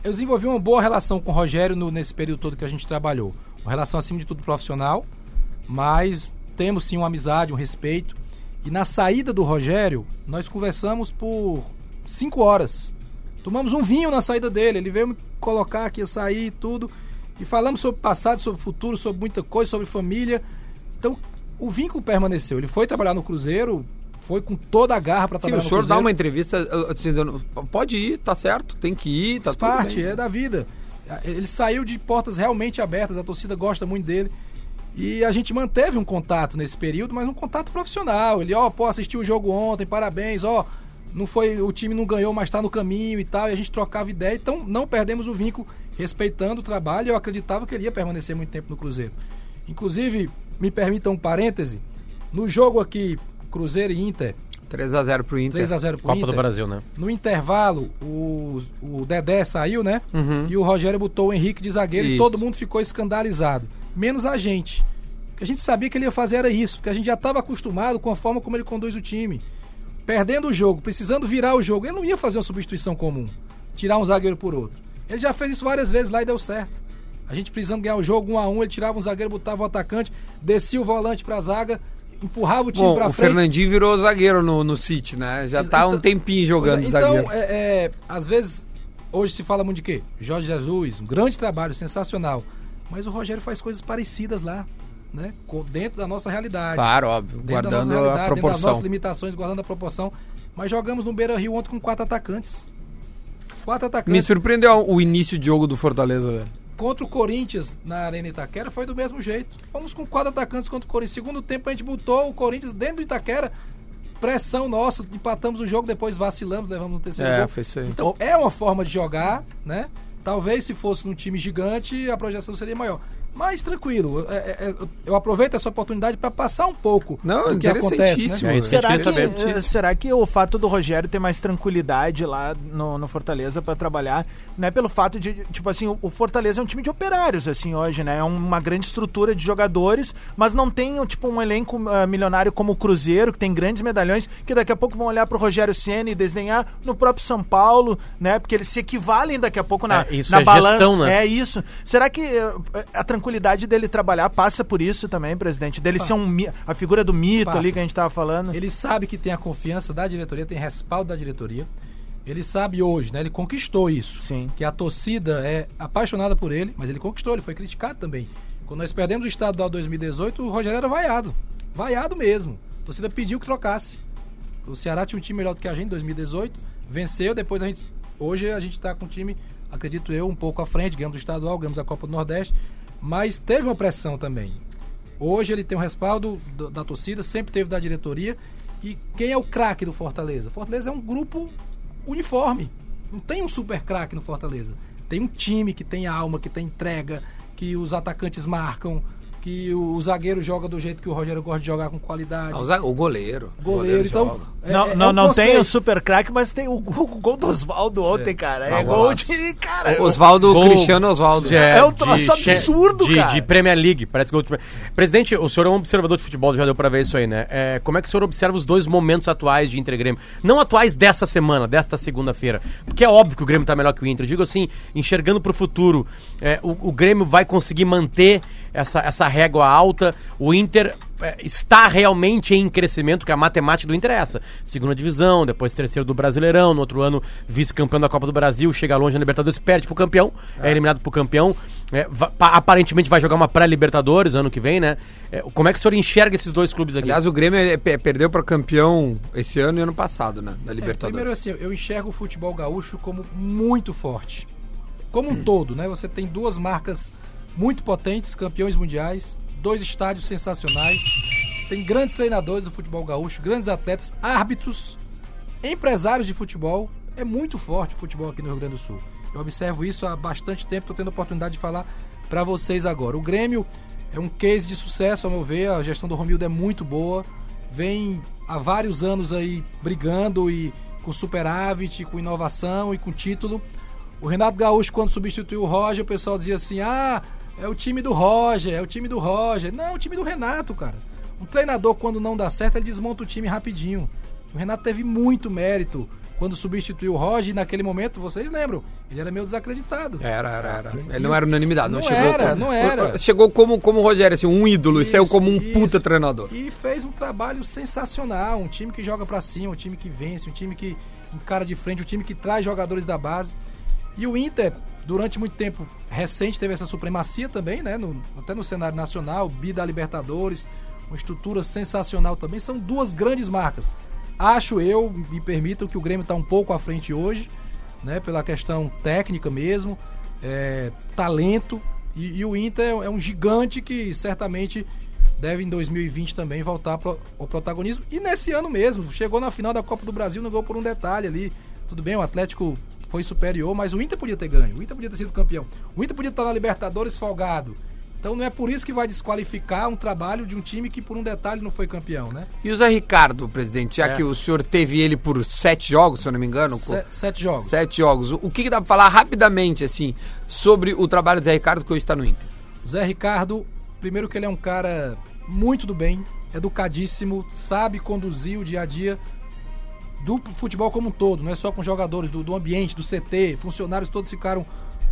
eu desenvolvi uma boa relação com o Rogério no- nesse período todo que a gente trabalhou. Uma relação, acima de tudo, profissional, mas temos sim uma amizade, um respeito. E na saída do Rogério, nós conversamos por cinco horas. Tomamos um vinho na saída dele. Ele veio me colocar aqui, eu sair e tudo. E falamos sobre passado, sobre futuro, sobre muita coisa, sobre família. Então, o vínculo permaneceu. Ele foi trabalhar no Cruzeiro, foi com toda a garra para Sim, trabalhar o no senhor dá uma entrevista assim, dando, pode ir, tá certo, tem que ir, tá Faz parte, bem. é da vida. Ele saiu de portas realmente abertas, a torcida gosta muito dele. E a gente manteve um contato nesse período, mas um contato profissional. Ele, ó, pô, assistiu o jogo ontem, parabéns, ó, não foi, o time não ganhou, mas tá no caminho e tal, e a gente trocava ideia, então não perdemos o vínculo, respeitando o trabalho, eu acreditava que ele ia permanecer muito tempo no Cruzeiro. Inclusive, me permitam um parêntese, no jogo aqui, Cruzeiro e Inter, 3x0 pro Inter. 3x0 pro Copa Inter. do Brasil, né? No intervalo, o, o Dedé saiu, né? Uhum. E o Rogério botou o Henrique de zagueiro e Isso. todo mundo ficou escandalizado. Menos a gente. Porque a gente sabia que ele ia fazer era isso, porque a gente já estava acostumado com a forma como ele conduz o time. Perdendo o jogo, precisando virar o jogo, ele não ia fazer uma substituição comum. Tirar um zagueiro por outro. Ele já fez isso várias vezes lá e deu certo. A gente precisando ganhar o jogo um a um, ele tirava um zagueiro, botava o atacante, descia o volante pra zaga, empurrava o time Bom, pra o frente. Fernandinho virou zagueiro no, no City, né? Já tá há um Então- tempinho jogando Pois zagueiro. Então, é, é, às vezes, hoje se fala muito de quê? Jorge Jesus, um grande trabalho, sensacional. Mas o Rogério faz coisas parecidas lá. né, dentro da nossa realidade. Claro, óbvio. Guardando a realidade, Dentro das proporção. nossas limitações, guardando a proporção. Mas jogamos no Beira Rio ontem com quatro atacantes. Quatro Me atacantes. surpreendeu o início de jogo do Fortaleza, velho. Contra o Corinthians na Arena Itaquera foi do mesmo jeito. Fomos com quatro atacantes contra o Corinthians. Segundo tempo a gente botou o Corinthians dentro do Itaquera. Pressão nossa, empatamos o jogo, depois vacilamos, levamos no terceiro É, gol. foi isso aí. Então é uma forma de jogar, né? Talvez se fosse num time gigante a projeção seria maior. Mas tranquilo, é- é- é- eu aproveito essa oportunidade para passar um pouco Não, do que acontece. interessantíssimo. Né? É a Será que, queria saber. será que o fato do Rogério ter mais tranquilidade lá no, no Fortaleza pra trabalhar, não é pelo fato de, tipo assim, o, o Fortaleza é um time de operários, assim, hoje, né? É uma grande estrutura de jogadores, mas não tem, tipo, um elenco ah, milionário como o Cruzeiro, que tem grandes medalhões, que daqui a pouco vão olhar pro Rogério Ceni e desenhar no próprio São Paulo, né? Porque eles se equivalem daqui a pouco na, É, isso na é balança. gestão, né? É isso. Será que eh, a tranquilidade dele trabalhar passa por isso também, presidente? Dele ser um, a figura do mito Passa. ali que a gente tava falando? Ele sabe que tem a confiança da diretoria, tem respaldo da diretoria. Ele sabe hoje, né? Ele conquistou isso. Sim. Que a torcida é apaixonada por ele, mas ele conquistou, ele foi criticado também. Quando nós perdemos o estadual 2018, o Rogério era vaiado. Vaiado mesmo. A torcida pediu que trocasse. O Ceará tinha um time melhor do que a gente em 2018, venceu, depois a gente. Hoje a gente tá com um time, acredito eu, um pouco à frente, ganhamos o estadual, ganhamos a Copa do Nordeste, mas teve uma pressão também. Hoje ele tem um respaldo do- da torcida, sempre teve da diretoria. E quem é o craque do Fortaleza? Fortaleza é um grupo uniforme. Não tem um super craque no Fortaleza. Tem um time que tem alma, que tem entrega, que os atacantes marcam, que o, o zagueiro joga do jeito que o Rogério gosta de jogar com qualidade. Ah, o za- O goleiro. O goleiro, então. é- não é- é não, um não tem o super craque, mas tem o, o gol do Oswaldo ontem, cara. É Ah, gol golaço. de. Cara, Oswaldo, Gol Cristiano Oswaldo. É um troço de- absurdo, de, cara. De Premier League, parece gol de Premier- Presidente, o senhor é um observador de futebol, já deu pra ver isso aí, né? É, como é que o senhor observa os dois momentos atuais de Inter e Grêmio? Não atuais dessa semana, desta segunda-feira. Porque é óbvio que o Grêmio tá melhor que o Inter. Eu digo assim, enxergando pro futuro, é, o, o Grêmio vai conseguir manter essa, essa régua alta. O Inter é, está realmente em crescimento, que a matemática do Inter é essa. Segunda divisão, depois terceiro do Brasileirão, no outro ano vice-campeão da Copa do Brasil, chega longe na Libertadores, perde pro campeão, é, eliminado pro campeão. é, va- pa- aparentemente vai jogar uma pré-Libertadores ano que vem, né? É, como é que o senhor enxerga esses dois clubes aqui? Aliás, o Grêmio perdeu para campeão esse ano e ano passado, né? Da É, Libertadores. primeiro assim, eu enxergo o futebol gaúcho como muito forte. Como um todo, né? Você tem duas marcas muito potentes, campeões mundiais, dois estádios sensacionais, tem grandes treinadores do futebol gaúcho, grandes atletas, árbitros, empresários de futebol. É muito forte o futebol aqui no Rio Grande do Sul. Eu observo isso há bastante tempo, estou tendo a oportunidade de falar para vocês agora. O Grêmio é um case de sucesso, ao meu ver, a gestão do Romildo é muito boa, vem há vários anos aí brigando e com superávit, com inovação e com título. O Renato Gaúcho, quando substituiu o Roger, o pessoal dizia assim: ah, é o time do Roger, é o time do Roger. Não, é o time do Renato, cara. Um treinador, quando não dá certo, ele desmonta o time rapidinho. O Renato teve muito mérito quando substituiu o Roger, e naquele momento, vocês lembram, ele era meio desacreditado. Era, era, era. Ele não era unanimidade, não, Não chegou era, como, não era. Chegou como, como o Rogério, assim, um ídolo, e Isso, saiu como um isso. puta treinador. E fez um trabalho sensacional. Um time que joga pra cima, um time que vence, um time que encara de frente, um time que traz jogadores da base. E o Inter, durante muito tempo recente, teve essa supremacia também, né? No- até no cenário nacional, bi da Libertadores, uma estrutura sensacional também. São duas grandes marcas. Acho eu, me permitam, que o Grêmio está um pouco à frente hoje, né? Pela questão técnica mesmo, é, talento. E, e o Inter é um gigante que certamente deve em 2020 também voltar pro, ao protagonismo. E nesse ano mesmo, chegou na final da Copa do Brasil, não ganhou por um detalhe ali. Tudo bem, o Atlético foi superior, mas o Inter podia ter ganho, o Inter podia ter sido campeão. O Inter podia estar na Libertadores folgado. Então não é por isso que vai desqualificar um trabalho de um time que por um detalhe não foi campeão, né? E o Zé Ricardo, presidente, já É. que o senhor teve ele por sete jogos, se eu não me engano, Se- sete jogos. sete jogos, o o que, que dá pra falar rapidamente, assim, sobre o trabalho do Zé Ricardo que hoje está no Inter? Zé Ricardo, primeiro que ele é um cara muito do bem, educadíssimo, sabe conduzir o dia a dia do futebol como um todo, não é só com jogadores, do, do ambiente, do CT, funcionários todos ficaram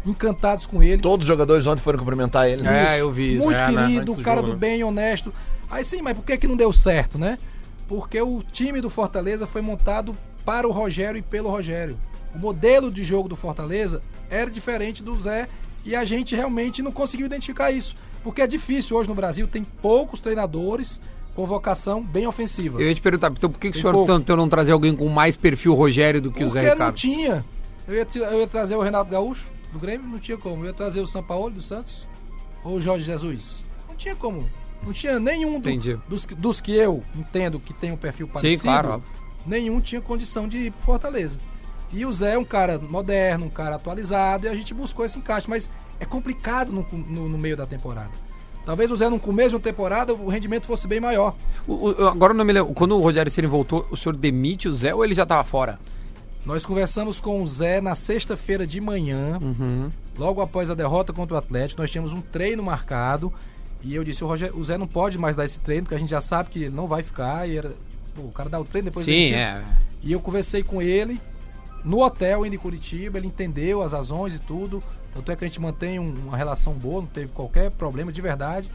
encantados com ele. Todos os jogadores ontem foram cumprimentar ele. É, eu vi isso. Muito É, né? querido, do cara jogo, do né? bem, honesto. Aí sim, mas por que que não deu certo, né? Porque o time do Fortaleza foi montado para o Rogério e pelo Rogério. O modelo de jogo do Fortaleza era diferente do Zé e a gente realmente não conseguiu identificar isso. Porque é difícil hoje no Brasil, tem poucos treinadores com vocação bem ofensiva. Eu ia te perguntar, então por que, que o senhor tentou não trazer alguém com mais perfil Rogério do que o Zé Porque não Ricardo? tinha. Eu ia, eu ia trazer o Renato Gaúcho do Grêmio, não tinha como. Eu ia trazer o Sampaoli do Santos ou o Jorge Jesus. Não tinha como. Não tinha nenhum do- dos, que- dos que eu entendo que tem um perfil parecido. claro, óbvio. Nenhum tinha condição de ir pro Fortaleza. E o Zé é um cara moderno, um cara atualizado, e a gente buscou esse encaixe. Mas é complicado no, no- no meio da temporada. Talvez o Zé começo de uma temporada o rendimento fosse bem maior. O- o- agora não me lembro. Quando o Rogério Ceni voltou, o senhor demite o Zé ou ele já tava fora? Nós conversamos com o Zé na sexta-feira de manhã, logo após a derrota contra o Atlético. Nós tínhamos um treino marcado e eu disse: o, Roger- o Zé não pode mais dar esse treino, porque a gente já sabe que ele não vai ficar. E era, pô, o cara dá o treino depois Sim, tira. é. E eu conversei com ele no hotel indo em Curitiba, ele entendeu as razões e tudo. Tanto é que a gente mantém um- uma relação boa, não teve qualquer problema de verdade.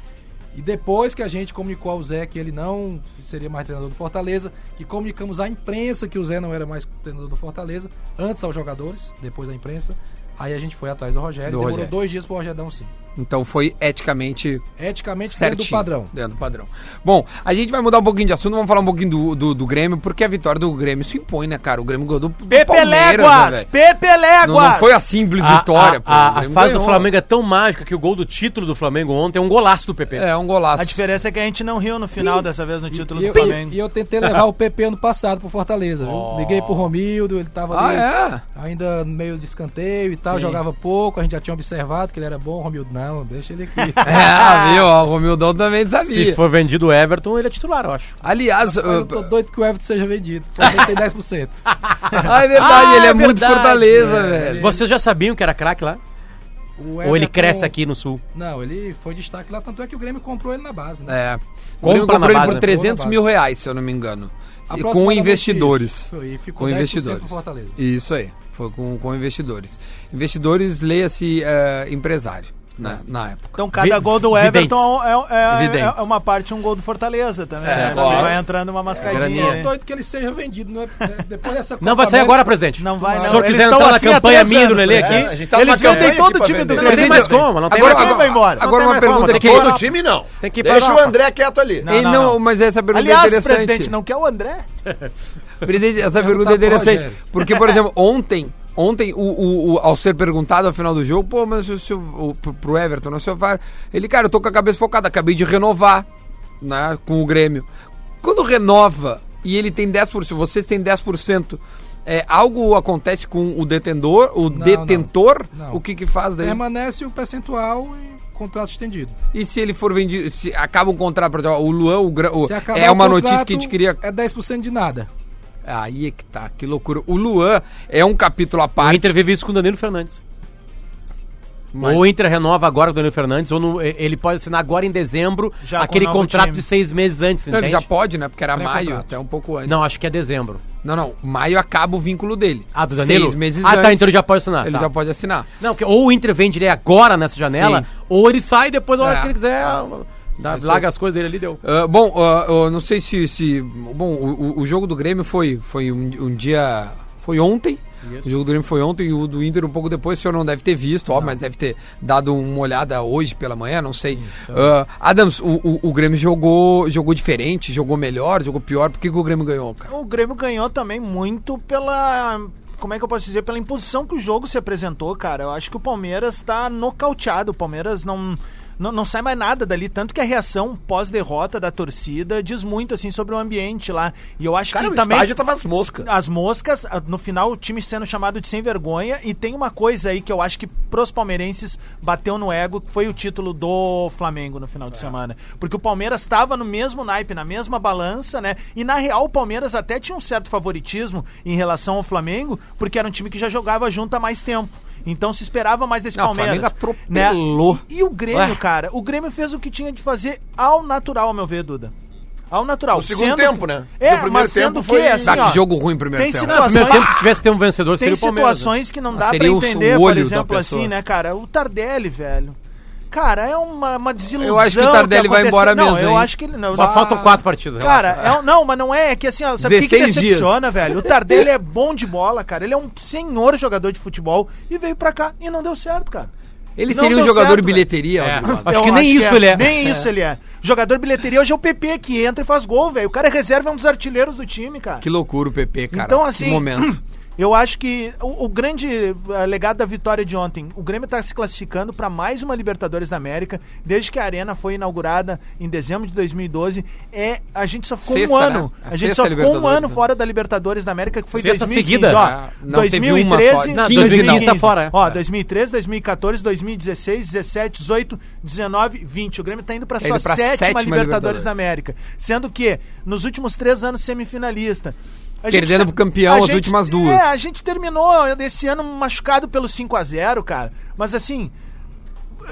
E depois que a gente comunicou ao Zé que ele não seria mais treinador do Fortaleza, que comunicamos à imprensa que o Zé não era mais treinador do Fortaleza, antes aos jogadores, depois à imprensa, aí a gente foi atrás do Rogério. Do demorou Rogério. dois dias pro Rogério dar um sim. Então foi eticamente Eticamente certinho. dentro do padrão. Dentro do padrão. Bom, a gente vai mudar um pouquinho de assunto, vamos falar um pouquinho do, do, do Grêmio, porque a vitória do Grêmio se impõe, né, cara? O Grêmio ganhou do, do Pepe Palmeiras, né, Léguas! velho? Pepe Léguas! não, não foi a simples vitória, pô. A, O a- a Grêmio fase do ganhou. Flamengo é tão mágica que o gol do título do Flamengo ontem é um golaço do PP. É, um golaço. A diferença é que a gente não riu no final dessa vez no título E do eu, Flamengo. e eu tentei levar o PP ano passado pro Fortaleza, viu? Liguei pro Romildo, ele tava Ah, ali, é? ainda meio de escanteio e tal, Sim. jogava pouco, a gente já tinha observado que ele era bom, o Romildo não, deixa ele aqui. É, viu? Ó, O Romildão também Se sabia. for vendido o Everton, ele é titular, eu acho. Aliás, Mas eu tô doido que o Everton seja vendido, Flamengo tem 10%. ah, é verdade, Ah, ele é, é muito verdade, Fortaleza, né? velho. Vocês já sabiam que era craque lá? O Ou ele Everton- cresce aqui no Sul? Não, ele foi destaque lá, tanto é que o Grêmio comprou ele na base, né? É. O Compra Grêmio na comprou ele base, por né? 300 Boa mil reais, se eu não me engano. E com Aproximadamente investidores. isso. E ficou Com 10% investidores. Fortaleza. Isso aí. Foi com, com investidores. Investidores, leia-se é, empresário, né, na época. Então cada Vi- gol do. Everton é, é- é- é uma parte um gol do Fortaleza também. É, né? Vai entrando uma mascadinha. graninha. É né? doido que ele seja vendido, não é? é, Depois dessa Não Copa vai sair América- agora, presidente. Não vai, Se não. o senhor quiser entrar na assim campanha minha do Lelê né? aqui, a gente tá Eles vendem todo o time do. Grêmio. não tem mais como, não tem Agora- mais como. vai embora. Agora tem uma pergunta como, aqui. Todo time não. Tem que Deixa o. André quieto ali. Não, não, não, não. mas essa pergunta é Aliás, interessante. presidente, não quer o André? Presidente, essa pergunta é pro interessante. Porque, por exemplo, ontem, ontem o, o- o- ao ser perguntado ao final do jogo, pô, mas o o, pro- Everton, o senhor vai. Ele, cara, eu tô com a cabeça focada, acabei de renovar, né, com o Grêmio. Quando renova e ele tem 10%, vocês têm 10%, é, algo acontece com o detentor, o Não, detentor? não, não. O que que faz daí? Permanece o percentual e contrato estendido. E se ele for vendido, se acaba um contrato, por exemplo, o Luan, o, o- é o uma contrato, notícia que a gente queria É 10% de nada. Aí é que tá, que loucura. O Luan é um capítulo à O parte. Inter vive isso com o Danilo Fernandes. mas- Ou o Inter renova agora com o Danilo Fernandes, ou no- ele pode assinar agora em dezembro Já aquele o contrato time. de seis meses antes, Não, ele entende? já pode, né? Porque era Pré-contrato. maio, até um pouco antes. Não, acho que é dezembro. Não, não. Maio acaba o vínculo dele. Ah, do Danilo? Seis meses Ah, tá, antes, então ele já pode assinar, Ele tá. já pode assinar. Não, que ou o Inter vende ele agora nessa janela, Sim. ou ele sai depois da hora É. que ele quiser. É isso larga as coisas dele ali, deu. Ah, bom, ah, eu não sei se. se bom, o, o- jogo do Grêmio foi, foi um, um dia. Foi ontem. Isso. O jogo do Grêmio foi ontem e o do Inter um pouco depois. O senhor não deve ter visto, ó, mas deve ter dado uma olhada hoje pela manhã, não sei. Ah, Adams, o, o, o Grêmio jogou, jogou diferente, jogou melhor, jogou pior. Por que, que o Grêmio ganhou, cara? O Grêmio ganhou também muito pela. Como é que eu posso dizer? Pela imposição que o jogo se apresentou, cara. Eu acho que o Palmeiras tá nocauteado. O Palmeiras não. Não, não sai mais nada dali, tanto que a reação pós-derrota da torcida diz muito assim sobre o ambiente lá. E eu acho Cara, que o também estádio tava as moscas. as moscas, no final o time sendo chamado de sem vergonha e tem uma coisa aí que eu acho que pros palmeirenses bateu no ego, que foi o título do Flamengo no final de semana. Porque o Palmeiras estava no mesmo naipe, na mesma balança, né? E na real o Palmeiras até tinha um certo favoritismo em relação ao Flamengo, porque era um time que já jogava junto há mais tempo. Então se esperava mais desse Não, o Palmeiras. Flamengo atropelou. E, e o Grêmio, Ué. cara, o Grêmio fez o que tinha de fazer ao natural, ao meu ver, Duda. Ao natural. No segundo Sendo tempo, que- né? É, primeiro mas sendo tempo que, foi- assim, ó, que jogo ruim primeiro tem tempo. situações- Primeiro tempo, se tivesse que ter um vencedor, seria tem o Palmeiras. situações que não dá Seria pra o entender, olho por exemplo, assim, né, cara? O Tardelli, velho. Cara, é uma, uma desilusão. Eu acho que o Tardelli vai embora não, mesmo, eu hein? acho que ele não. Só não- faltam quatro partidas. Cara, é não, mas não é, é que assim, ó, sabe o que, que 16 dias. decepciona, velho? O Tardelli é bom de bola, cara. Ele é um senhor jogador de futebol e veio pra cá e não deu certo, cara. Ele Não seria um jogador certo, de bilheteria, É. Acho que nem isso ele é. Nem isso ele é. Jogador bilheteria hoje é o PP que entra e faz gol, velho. O cara é reserva, é um dos artilheiros do time, cara. Que loucura o PP, cara. Então, Que assim, momento. eu acho que o, o grande eh, legado da vitória de ontem, o Grêmio está se classificando para mais uma Libertadores da América, desde que a Arena foi inaugurada em dezembro de 2012. É, a gente só ficou Sexta, um né? ano. A A, gente só ficou um ano né? fora da Libertadores da América, que foi Sexta 2015. seguida. Ó, Ah, não, teve uma 2013, só. Não, 2015, 2015 tá fora, é. Ó, 2013, 2014, 2016, 17, 18, 19, 20. O Grêmio tá indo para Tá sua indo sétima, sétima Libertadores Libertadores. da América. Sendo que, nos últimos três anos, semifinalista. A Perdendo gente- pro campeão as gente- últimas duas. É, a gente terminou esse ano machucado pelo 5 a 0 cara. Mas assim,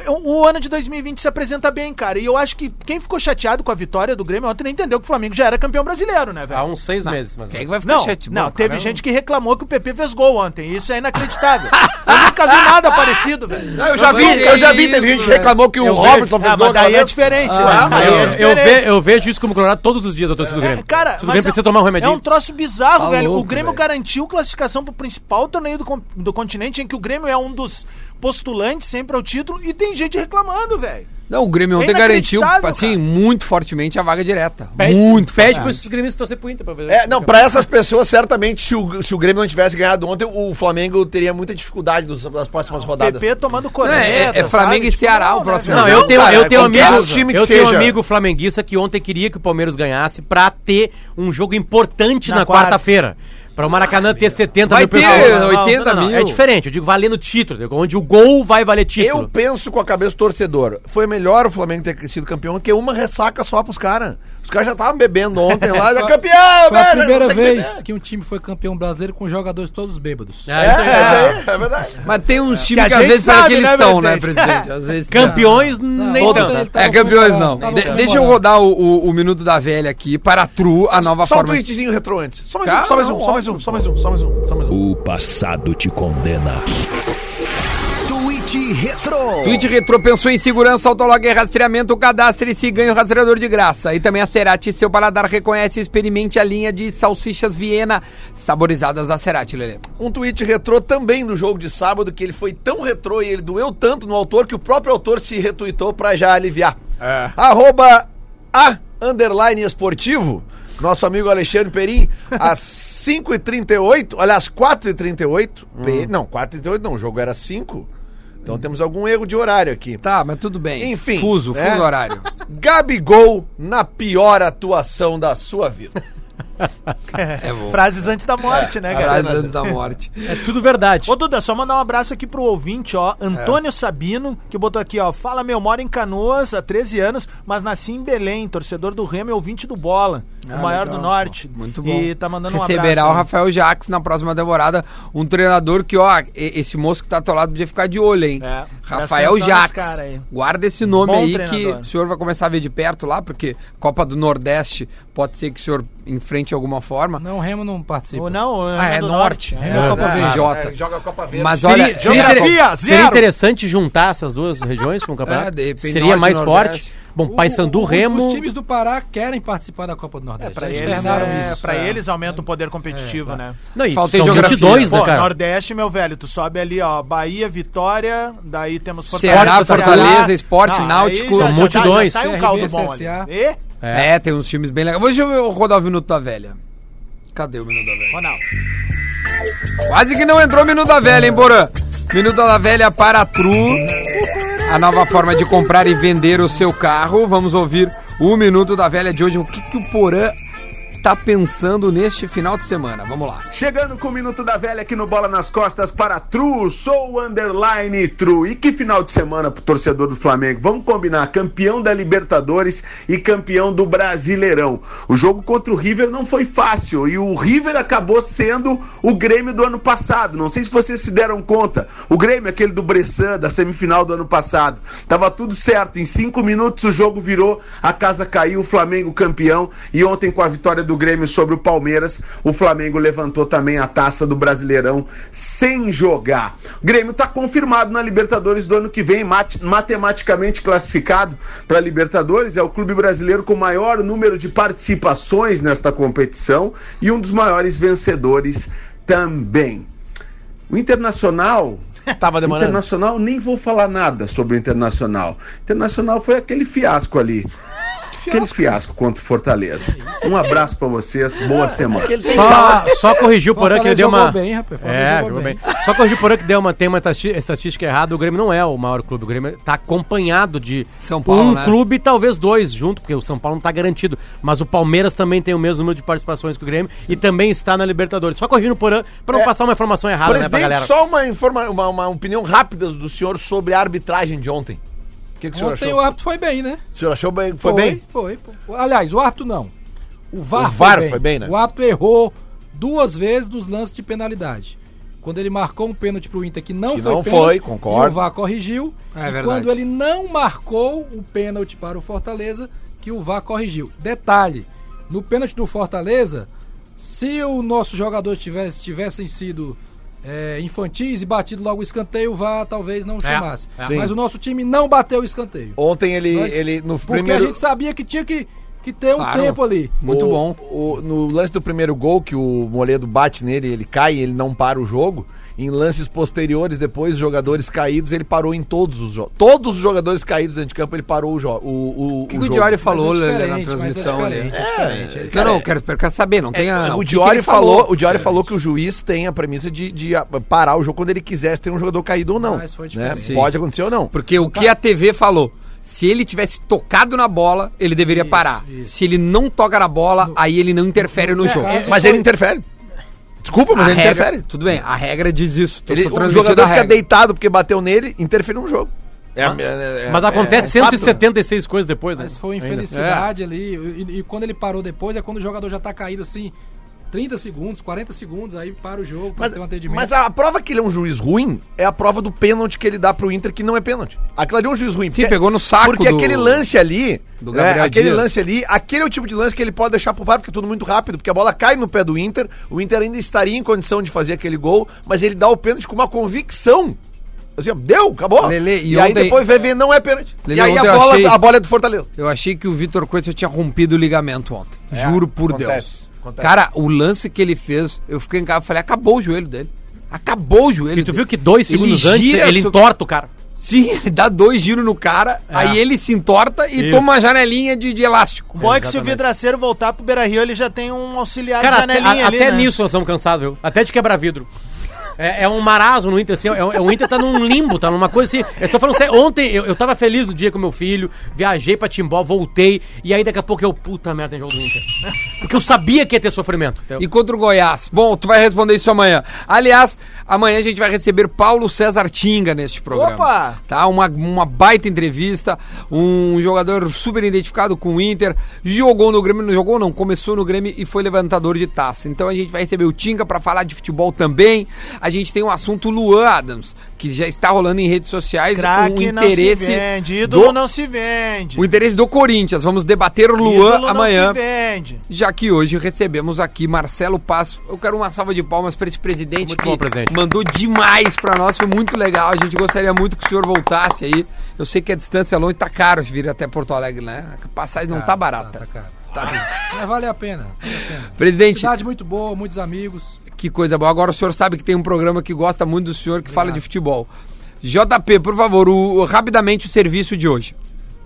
o, o ano de 2020 se apresenta bem, cara. E eu acho que quem ficou chateado com a vitória do Grêmio ontem não entendeu que o Flamengo já era campeão brasileiro, né, Há velho? uns seis meses, mas. Quem é que vai ficar Não, chateado? não, Bom, teve cara, gente que reclamou que o PP fez gol ontem. Isso é inacreditável. eu nunca vi nada parecido, velho. Não, eu já vi, Mas eu já é vi, teve gente que velho. reclamou que o Eu Robertson Ah, fez mas gol. daí aquela é vez. diferente. Ah, né? Eu, é eu, diferente. ve- eu vejo isso como colorado todos os dias da torcida do Grêmio. Cara, Se o mas Grêmio precisa tomar um É remedinho. um troço bizarro, Tá velho. louco, o Grêmio velho. garantiu classificação pro principal torneio do, do continente, em que o Grêmio é um dos postulantes sempre ao título, e tem gente reclamando, velho. Não, o Grêmio É ontem garantiu, assim, cara. muito fortemente a vaga direta. Pede, muito pede para esses gremistas torcer pro Inter pra ver. É, não, pra essas pessoas, certamente, se o, se o Grêmio não tivesse ganhado ontem, o Flamengo teria muita dificuldade nos- nas próximas rodadas. PP tomando Não, corneta, é- é sabe? Flamengo e Tipo, Ceará não, o próximo né, Não, velho? eu tenho, cara, eu tenho amigo, time que eu tenho seja. amigo flamenguista que ontem queria que o Palmeiras ganhasse pra ter um jogo importante Na na, quarta. quarta-feira. Pra o Maracanã ter 70 Vai mil ter pessoas. 80 mil. É diferente, eu digo valendo título, onde o gol vai valer título. Eu penso com a cabeça do torcedor. Foi melhor o Flamengo ter sido campeão que uma ressaca só pros caras. Os caras já estavam bebendo ontem lá, já campeão, Foi a velho, primeira não sei vez que um time foi campeão brasileiro com jogadores todos bêbados. É, É, isso aí. é, é verdade. Mas tem uns times a que, às vezes parece sabe, que eles né, estão, né, presidente? Às vezes Campeões, Não, nem ele É, campeões não. deixa eu rodar o, o- o Minuto da Velha aqui para a Tru, a nova Só um forma. tweetzinho retrô antes. Só mais um, só mais um, não, só mais um, só mais um, só mais um, só mais um. O passado te condena. Tweet Retro. Tweet Retro pensou em segurança, autolog e rastreamento, cadastre-se e ganhe o rastreador de graça. E também a Cerati, seu paladar reconhece e experimente a linha de salsichas Viena saborizadas da Cerati, Lelê. Um tweet retrô também no jogo de sábado, que ele foi tão retrô e ele doeu tanto no autor que o próprio autor se retuitou pra já aliviar. É. Arroba a underline esportivo, nosso amigo Alexandre Perim, às 5h38, aliás, 4h38, P- não, 4h38 não, o jogo era 5, então temos algum erro de horário aqui. Tá, mas tudo bem. Enfim, Fuso, né? fuso horário. Gabigol na pior atuação da sua vida. É bom. Frases antes da morte, né, cara? Frase antes da morte. É tudo verdade. Ô, Duda, só mandar um abraço aqui pro ouvinte, ó. Antônio Sabino, que botou aqui, ó. Fala, meu, moro em Canoas há 13 anos, mas nasci em Belém, torcedor do Remo e ouvinte do Bola, o Ah, maior legal, do Norte. pô. Muito bom. E tá mandando um Receberá abraço. o Rafael Jaques na próxima temporada. Um treinador que, ó, esse moço que tá atolado podia ficar de olho, hein? É, Rafael Jaques. Guarda esse nome Bom aí treinador. que o senhor vai começar a ver de perto lá, porque Copa do Nordeste pode ser que o senhor enfrente de alguma forma. Não, o Remo não participa. Ou não, o Ah, é norte. Norte. É, Copa É, Verde. é, joga a Copa Verde. Mas Seria, olha, seria, seria- interessante juntar essas duas regiões com o campeonato? É, de repente, seria norte mais nordeste. forte. Bom, Paysandu, o- Remo. Os times do Pará querem participar da Copa do Nordeste. Pra Já eles, é, isso. É. eles aumenta o poder competitivo, né? Não, e Faltei são geografia. 22, né, Pô, cara? Nordeste, meu velho, tu sobe ali, ó, Bahia, Vitória, daí temos Ceará, Fortaleza, Esporte, aí Náutico, já- já- multidões. Já, sai um CRB, caldo bom ali. E? É. tem uns times bem legais. Deixa eu rodar o Minuto da Velha. Cadê o Minuto da Velha? Ronaldo. Quase que não entrou o Minuto da Velha, hein, Porã? Minuto da Velha para a Tru. A nova forma de comprar e vender o seu carro. Vamos ouvir o Minuto da Velha de hoje. O que, que o Porã tá pensando neste final de semana? Vamos lá. Chegando com o Minuto da Velha aqui no Bola nas Costas para True, sou o underline True. E que final de semana pro torcedor do Flamengo? Vamos combinar, campeão da Libertadores e campeão do Brasileirão. O jogo contra o River não foi fácil e o River acabou sendo o Grêmio do ano passado. Não sei se vocês se deram conta. O Grêmio, aquele do Bressan, da semifinal do ano passado. Tava tudo certo. Em cinco minutos o jogo virou, a casa caiu, o Flamengo campeão. E ontem, com a vitória do Grêmio sobre o Palmeiras, o Flamengo levantou também a taça do Brasileirão sem jogar. O Grêmio está confirmado na Libertadores do ano que vem, mat- matematicamente classificado para a Libertadores. É o clube brasileiro com maior número de participações nesta competição e um dos maiores vencedores também. O Internacional Tava demorando. Internacional, nem vou falar nada sobre o Internacional. Internacional foi aquele fiasco ali. Aquele fiasco contra o Fortaleza. Um abraço pra vocês, boa semana. Só, só corrigiu o Porã que ele deu uma. bem, rapaz, É, jogou jogou bem. bem. Só corrigiu o Porã que deu uma, tem uma estatística errada. O Grêmio não é o maior clube. O Grêmio tá acompanhado de São Paulo, um né? clube e talvez dois junto, porque o São Paulo não tá garantido. Mas o Palmeiras também tem o mesmo número de participações que o Grêmio e também está na Libertadores. Só corrigindo o Porã pra não É. passar uma informação errada, né, pra Presidente, galera. só uma, informa, uma, uma opinião rápida do senhor sobre a arbitragem de ontem. O que, que o senhor Ontem achou? o árbitro foi bem, né? O senhor achou bem? Foi, bem? Foi. Aliás, o árbitro não. O VAR, O VAR foi bem, né? O árbitro errou duas vezes nos lances de penalidade. Quando ele marcou um pênalti pro Inter que não Que foi não pênalti, foi, concordo. E o VAR corrigiu. É e verdade. quando ele não marcou o pênalti para o Fortaleza, que o VAR corrigiu. Detalhe, no pênalti do Fortaleza, se os nossos jogadores tivessem, tivessem sido é, infantis e batido logo o escanteio, o VAR talvez não chamasse. é. Sim. Mas o nosso time não bateu o escanteio. Ontem ele, Nós- ele no Porque primeiro... a gente sabia que tinha que, que ter um Claro. tempo ali. Muito o- bom. o- no lance do primeiro gol, que o Moledo bate nele, ele cai, ele não para o jogo. Em lances posteriores, depois, os jogadores caídos, ele parou em todos os jogos. Todos os jogadores caídos dentro de campo, ele parou o, jo o, o, O que, o jogo. Diori falou é na é transmissão ali? diferente, é diferente. Não, não, quero, quero saber, não tem a- É, o Diori ele falou, o Diori falou que o juiz tem a premissa de, de ah, parar o jogo quando ele quiser se tem um jogador caído ou não. Mas foi né? Pode acontecer ou não. Porque o que a TV falou, se ele tivesse tocado na bola, ele deveria Isso, parar. isso. Se ele não toca na bola, aí ele não interfere no no jogo. caso- Mas ele interfere. Desculpa, mas a ele regra, interfere. Tudo bem, a regra diz isso. tô- Ele, tô o jogador fica regra. deitado porque bateu nele, interfere no jogo. É, Ah, é- é- Mas acontece é- é fato. 176 coisas depois, né? Mas foi Ainda. infelicidade ali. E, e quando ele parou depois, é quando o jogador já tá caído assim, 30 segundos, 40 segundos, aí para o jogo pra Mas, ter um atendimento. mas a prova que ele é um juiz ruim é a prova do pênalti que ele dá pro Inter, que não é pênalti. Aquilo ali é um juiz ruim. Sim, pegou no saco Porque do- aquele lance ali, do Gabriel aquele Dias. lance ali, aquele é o tipo de lance que ele pode deixar pro VAR, porque é tudo muito rápido, porque a bola cai no pé do Inter, o Inter ainda estaria em condição de fazer aquele gol, mas ele dá o pênalti com uma convicção. Assim, ó, deu, acabou. Lele, e e aí ontem- depois vai ver, não é pênalti. Lele, e aí a bola, achei- a bola é do Fortaleza. Eu achei que o Vitor Coelho tinha rompido o ligamento ontem. É, Juro por acontece, Deus. Acontece. Cara, o lance que ele fez, eu fiquei em casa e falei, acabou o joelho dele. Acabou o joelho E tu dele. viu que dois Ele segundos antes gira ele entorta o cara. Sim, ele dá dois giros no cara, aí ele se entorta e Isso. toma uma janelinha de, de elástico. Bom é que se o vidraceiro voltar pro Beira Rio, ele já tem um auxiliar Cara, de até, janelinha a- ali. até né? nisso nós estamos cansados, viu? Até de quebrar vidro. É, é um marasmo no Inter, assim, é, é- o Inter tá num limbo, tá numa coisa assim. Eu tô falando sério, ontem eu, eu tava feliz no dia com meu filho, viajei pra Timbó, voltei, e aí daqui a pouco eu, puta merda, tem jogo do Inter. Porque eu sabia que ia ter sofrimento. entendeu? E contra o Goiás? Bom, tu vai responder isso amanhã. Aliás, amanhã a gente vai receber Paulo César Tinga neste programa. Opa! Tá? Uma, uma baita entrevista. Um jogador super identificado com o Inter. Jogou no Grêmio, não jogou não, começou no Grêmio e foi levantador de taça. Então a gente vai receber o Tinga pra falar de futebol também. A gente tem um assunto Luan Adams, que já está rolando em redes sociais. Craque o não se interesse vende, ídolo do, não se vende. o interesse do Corinthians. Vamos debater o Luan Ídolo não amanhã. se vende. Já que hoje recebemos aqui Marcelo Passo. Eu quero uma salva de palmas para esse presidente Muito que bom presente. mandou demais para nós. Foi muito legal. A gente gostaria muito que o senhor voltasse aí. Eu sei que a distância é longe, tá caro vir até Porto Alegre, né? A passagem não tá barata. Tá, tá caro. Tá. Mas vale a pena. Vale a pena. Presidente, Cidade muito boa, muitos amigos. Que coisa boa. Agora o senhor sabe que tem um programa que gosta muito do senhor, que fala de futebol. JP, por favor, o- rapidamente o serviço de hoje.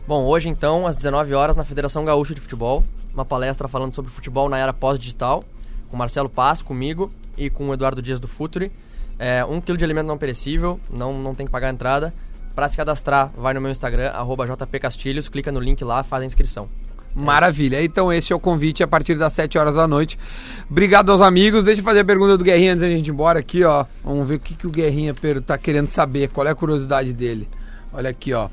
Bom, hoje então, às 19 horas, na Federação Gaúcha de Futebol, uma palestra falando sobre futebol na era pós-digital, com Marcelo Paz, comigo e com o Eduardo Dias do Futuri. É, um quilo de alimento não perecível, não, não tem que pagar a entrada. Para se cadastrar, vai no meu Instagram, arroba jpcastilhos, clica no link lá, faz a inscrição. Maravilha. Então esse é o convite a partir das 7 horas da noite. Obrigado aos amigos. Deixa eu fazer a pergunta do Guerrinha antes da gente ir embora aqui, ó. Vamos ver o que, que o Guerrinha per- tá querendo saber. Qual é a curiosidade dele? Olha aqui, ó.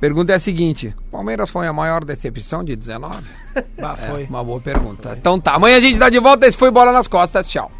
Pergunta é a seguinte: Palmeiras foi a maior decepção de 19? Bah, foi. Uma boa pergunta. Então tá. Amanhã a gente tá de volta. Esse foi Bola nas Costas. Tchau.